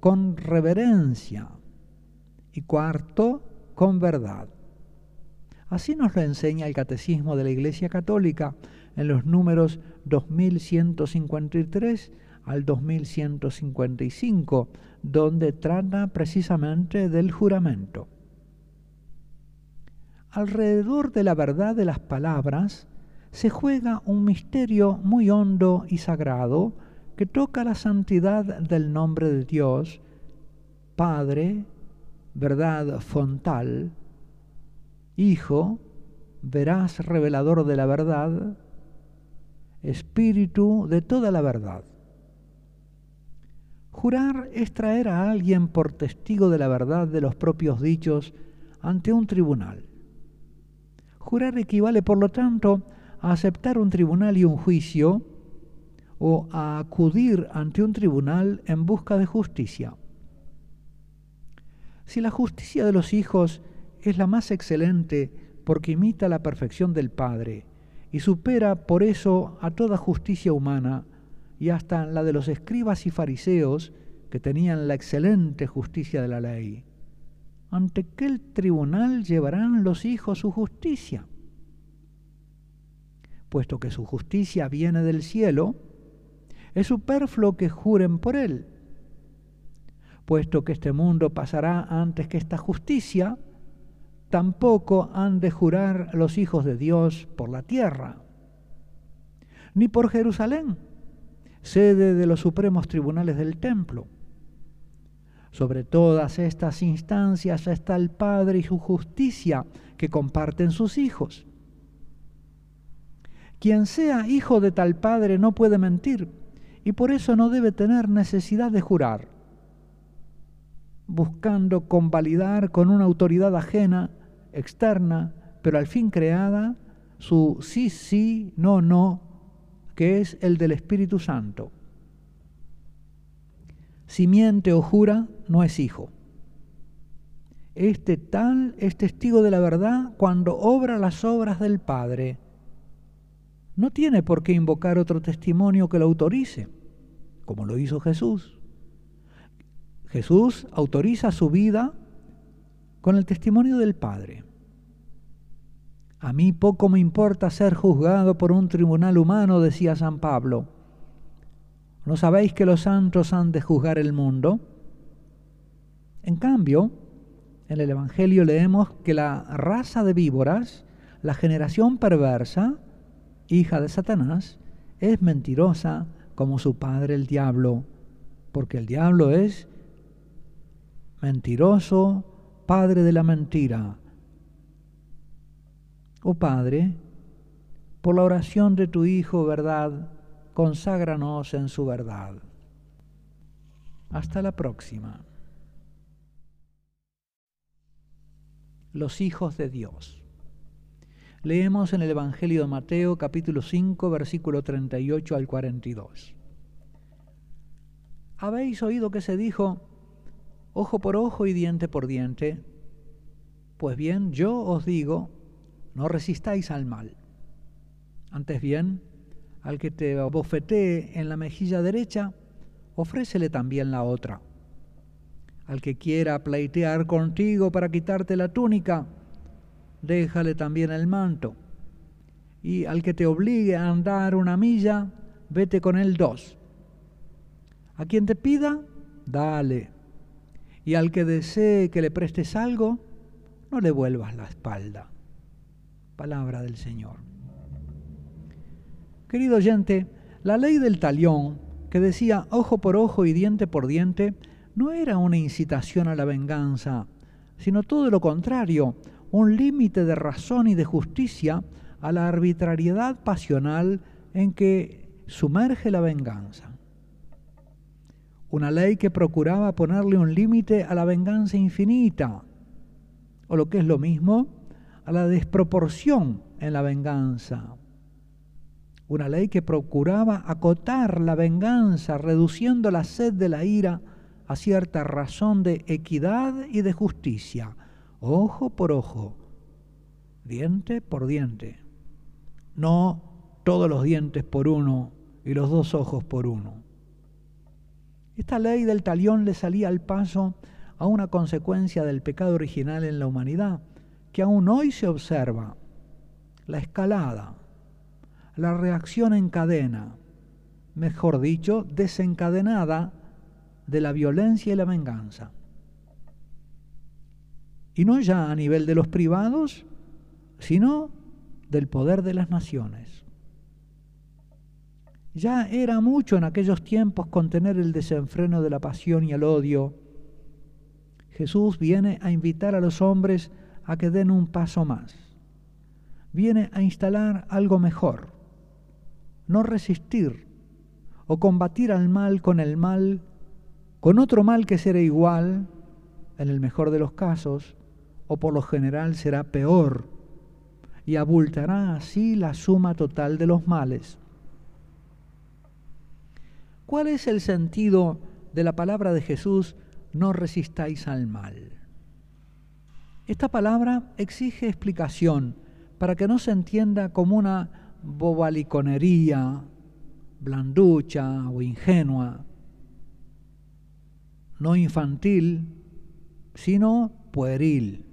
con reverencia. Y cuarto, con verdad. Así nos lo enseña el Catecismo de la Iglesia Católica en los números 2153 al 2155, donde trata precisamente del juramento. Alrededor de la verdad de las palabras se juega un misterio muy hondo y sagrado que toca la santidad del nombre de Dios, Padre, verdad fontal, Hijo, veraz revelador de la verdad, Espíritu de toda la verdad. Jurar es traer a alguien por testigo de la verdad de los propios dichos ante un tribunal. Jurar equivale, por lo tanto, a aceptar un tribunal y un juicio o a acudir ante un tribunal en busca de justicia. Si la justicia de los hijos es la más excelente porque imita la perfección del Padre y supera por eso a toda justicia humana y hasta la de los escribas y fariseos que tenían la excelente justicia de la ley, ¿Ante qué tribunal llevarán los hijos su justicia? Puesto que su justicia viene del cielo, es superfluo que juren por él. Puesto que este mundo pasará antes que esta justicia, tampoco han de jurar los hijos de Dios por la tierra, ni por Jerusalén, sede de los supremos tribunales del templo sobre todas estas instancias está el Padre y su justicia que comparten sus hijos. Quien sea hijo de tal Padre no puede mentir y por eso no debe tener necesidad de jurar, buscando convalidar con una autoridad ajena, externa, pero al fin creada, su sí, sí, no, no, que es el del Espíritu Santo. Si miente o jura, no es hijo. Este tal es testigo de la verdad cuando obra las obras del Padre. No tiene por qué invocar otro testimonio que lo autorice, como lo hizo Jesús. Jesús autoriza su vida con el testimonio del Padre. A mí poco me importa ser juzgado por un tribunal humano, decía San Pablo ¿No sabéis que los santos han de juzgar el mundo? En cambio, en el Evangelio leemos que la raza de víboras, la generación perversa, hija de Satanás, es mentirosa como su padre el diablo, porque el diablo es mentiroso, padre de la mentira. Oh Padre, por la oración de tu Hijo, verdad, conságranos en su verdad. Hasta la próxima. Los hijos de Dios. Leemos en el Evangelio de Mateo capítulo 5 versículo 38 al 42. Habéis oído que se dijo, ojo por ojo y diente por diente. Pues bien, yo os digo, no resistáis al mal. Antes bien, al que te bofetee en la mejilla derecha, ofrécele también la otra. Al que quiera pleitear contigo para quitarte la túnica, déjale también el manto. Y al que te obligue a andar una milla, vete con él dos. A quien te pida, dale. Y al que desee que le prestes algo, no le vuelvas la espalda. Palabra del Señor. Querido oyente, la ley del talión, que decía ojo por ojo y diente por diente, no era una incitación a la venganza, sino todo lo contrario, un límite de razón y de justicia a la arbitrariedad pasional en que sumerge la venganza. Una ley que procuraba ponerle un límite a la venganza infinita, o lo que es lo mismo, a la desproporción en la venganza una ley que procuraba acotar la venganza, reduciendo la sed de la ira a cierta razón de equidad y de justicia, ojo por ojo, diente por diente, no todos los dientes por uno y los dos ojos por uno. Esta ley del talión le salía al paso a una consecuencia del pecado original en la humanidad, que aún hoy se observa, la escalada la reacción en cadena, mejor dicho, desencadenada de la violencia y la venganza. Y no ya a nivel de los privados, sino del poder de las naciones. Ya era mucho en aquellos tiempos contener el desenfreno de la pasión y el odio. Jesús viene a invitar a los hombres a que den un paso más. Viene a instalar algo mejor no resistir o combatir al mal con el mal, con otro mal que será igual, en el mejor de los casos, o por lo general será peor, y abultará así la suma total de los males. ¿Cuál es el sentido de la palabra de Jesús, no resistáis al mal? Esta palabra exige explicación para que no se entienda como una bobaliconería, blanducha o ingenua, no infantil, sino pueril.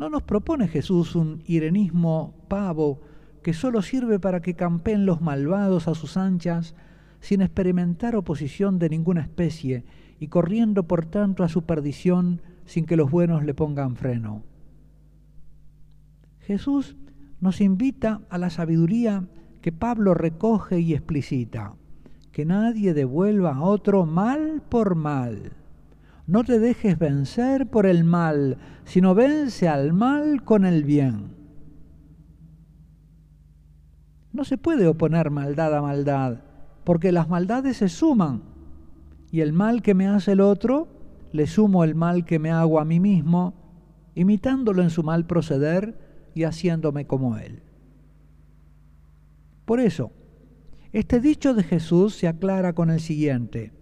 No nos propone Jesús un irenismo pavo que solo sirve para que campeen los malvados a sus anchas sin experimentar oposición de ninguna especie y corriendo por tanto a su perdición sin que los buenos le pongan freno. Jesús nos invita a la sabiduría que Pablo recoge y explicita, que nadie devuelva a otro mal por mal. No te dejes vencer por el mal, sino vence al mal con el bien. No se puede oponer maldad a maldad, porque las maldades se suman, y el mal que me hace el otro, le sumo el mal que me hago a mí mismo, imitándolo en su mal proceder, y haciéndome como Él. Por eso, este dicho de Jesús se aclara con el siguiente,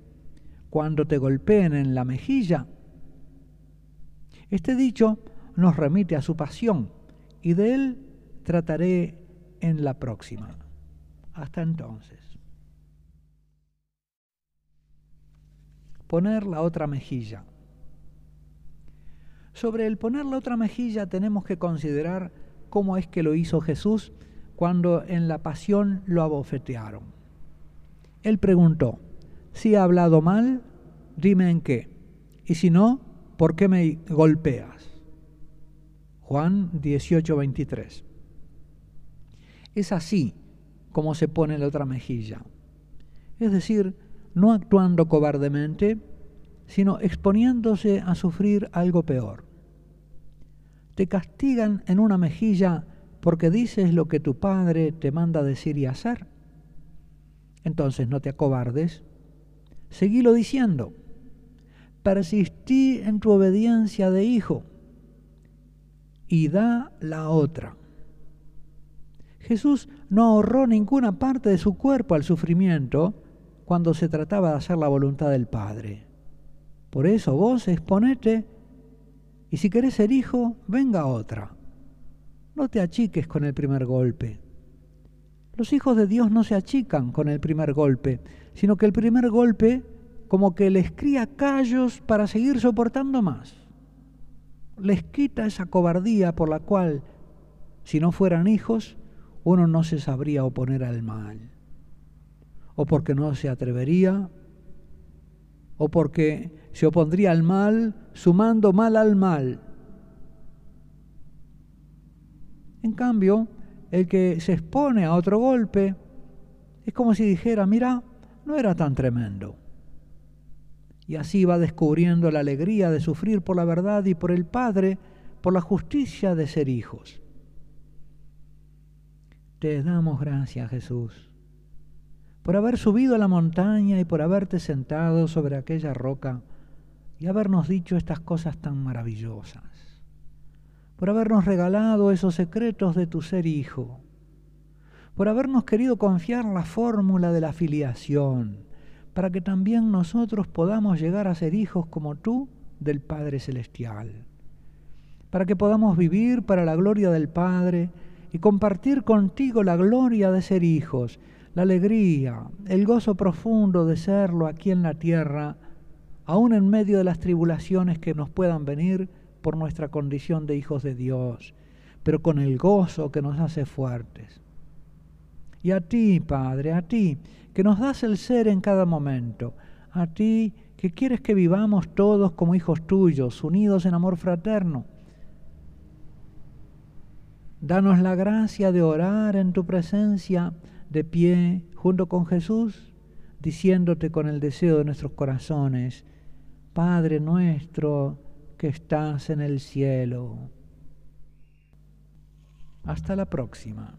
cuando te golpeen en la mejilla. Este dicho nos remite a su pasión y de él trataré en la próxima. Hasta entonces. Poner la otra mejilla. Sobre el poner la otra mejilla tenemos que considerar cómo es que lo hizo Jesús cuando en la pasión lo abofetearon. Él preguntó, si he hablado mal, dime en qué, y si no, ¿por qué me golpeas? Juan 18, 23. Es así como se pone la otra mejilla. Es decir, no actuando cobardemente, sino exponiéndose a sufrir algo peor te castigan en una mejilla porque dices lo que tu padre te manda decir y hacer. Entonces no te acobardes, seguilo diciendo, persistí en tu obediencia de hijo y da la otra. Jesús no ahorró ninguna parte de su cuerpo al sufrimiento cuando se trataba de hacer la voluntad del Padre. Por eso vos exponete y si querés ser hijo, venga otra. No te achiques con el primer golpe. Los hijos de Dios no se achican con el primer golpe, sino que el primer golpe como que les cría callos para seguir soportando más. Les quita esa cobardía por la cual, si no fueran hijos, uno no se sabría oponer al mal. O porque no se atrevería, o porque se opondría al mal sumando mal al mal. En cambio, el que se expone a otro golpe es como si dijera, mira, no era tan tremendo. Y así va descubriendo la alegría de sufrir por la verdad y por el Padre, por la justicia de ser hijos. Te damos gracias, Jesús, por haber subido a la montaña y por haberte sentado sobre aquella roca y habernos dicho estas cosas tan maravillosas, por habernos regalado esos secretos de tu ser hijo, por habernos querido confiar la fórmula de la filiación, para que también nosotros podamos llegar a ser hijos como tú del Padre Celestial, para que podamos vivir para la gloria del Padre, y compartir contigo la gloria de ser hijos, la alegría, el gozo profundo de serlo aquí en la tierra, aún en medio de las tribulaciones que nos puedan venir por nuestra condición de hijos de Dios, pero con el gozo que nos hace fuertes. Y a ti, Padre, a ti, que nos das el ser en cada momento, a ti que quieres que vivamos todos como hijos tuyos, unidos en amor fraterno, Danos la gracia de orar en tu presencia de pie junto con Jesús, diciéndote con el deseo de nuestros corazones, Padre nuestro que estás en el cielo. Hasta la próxima.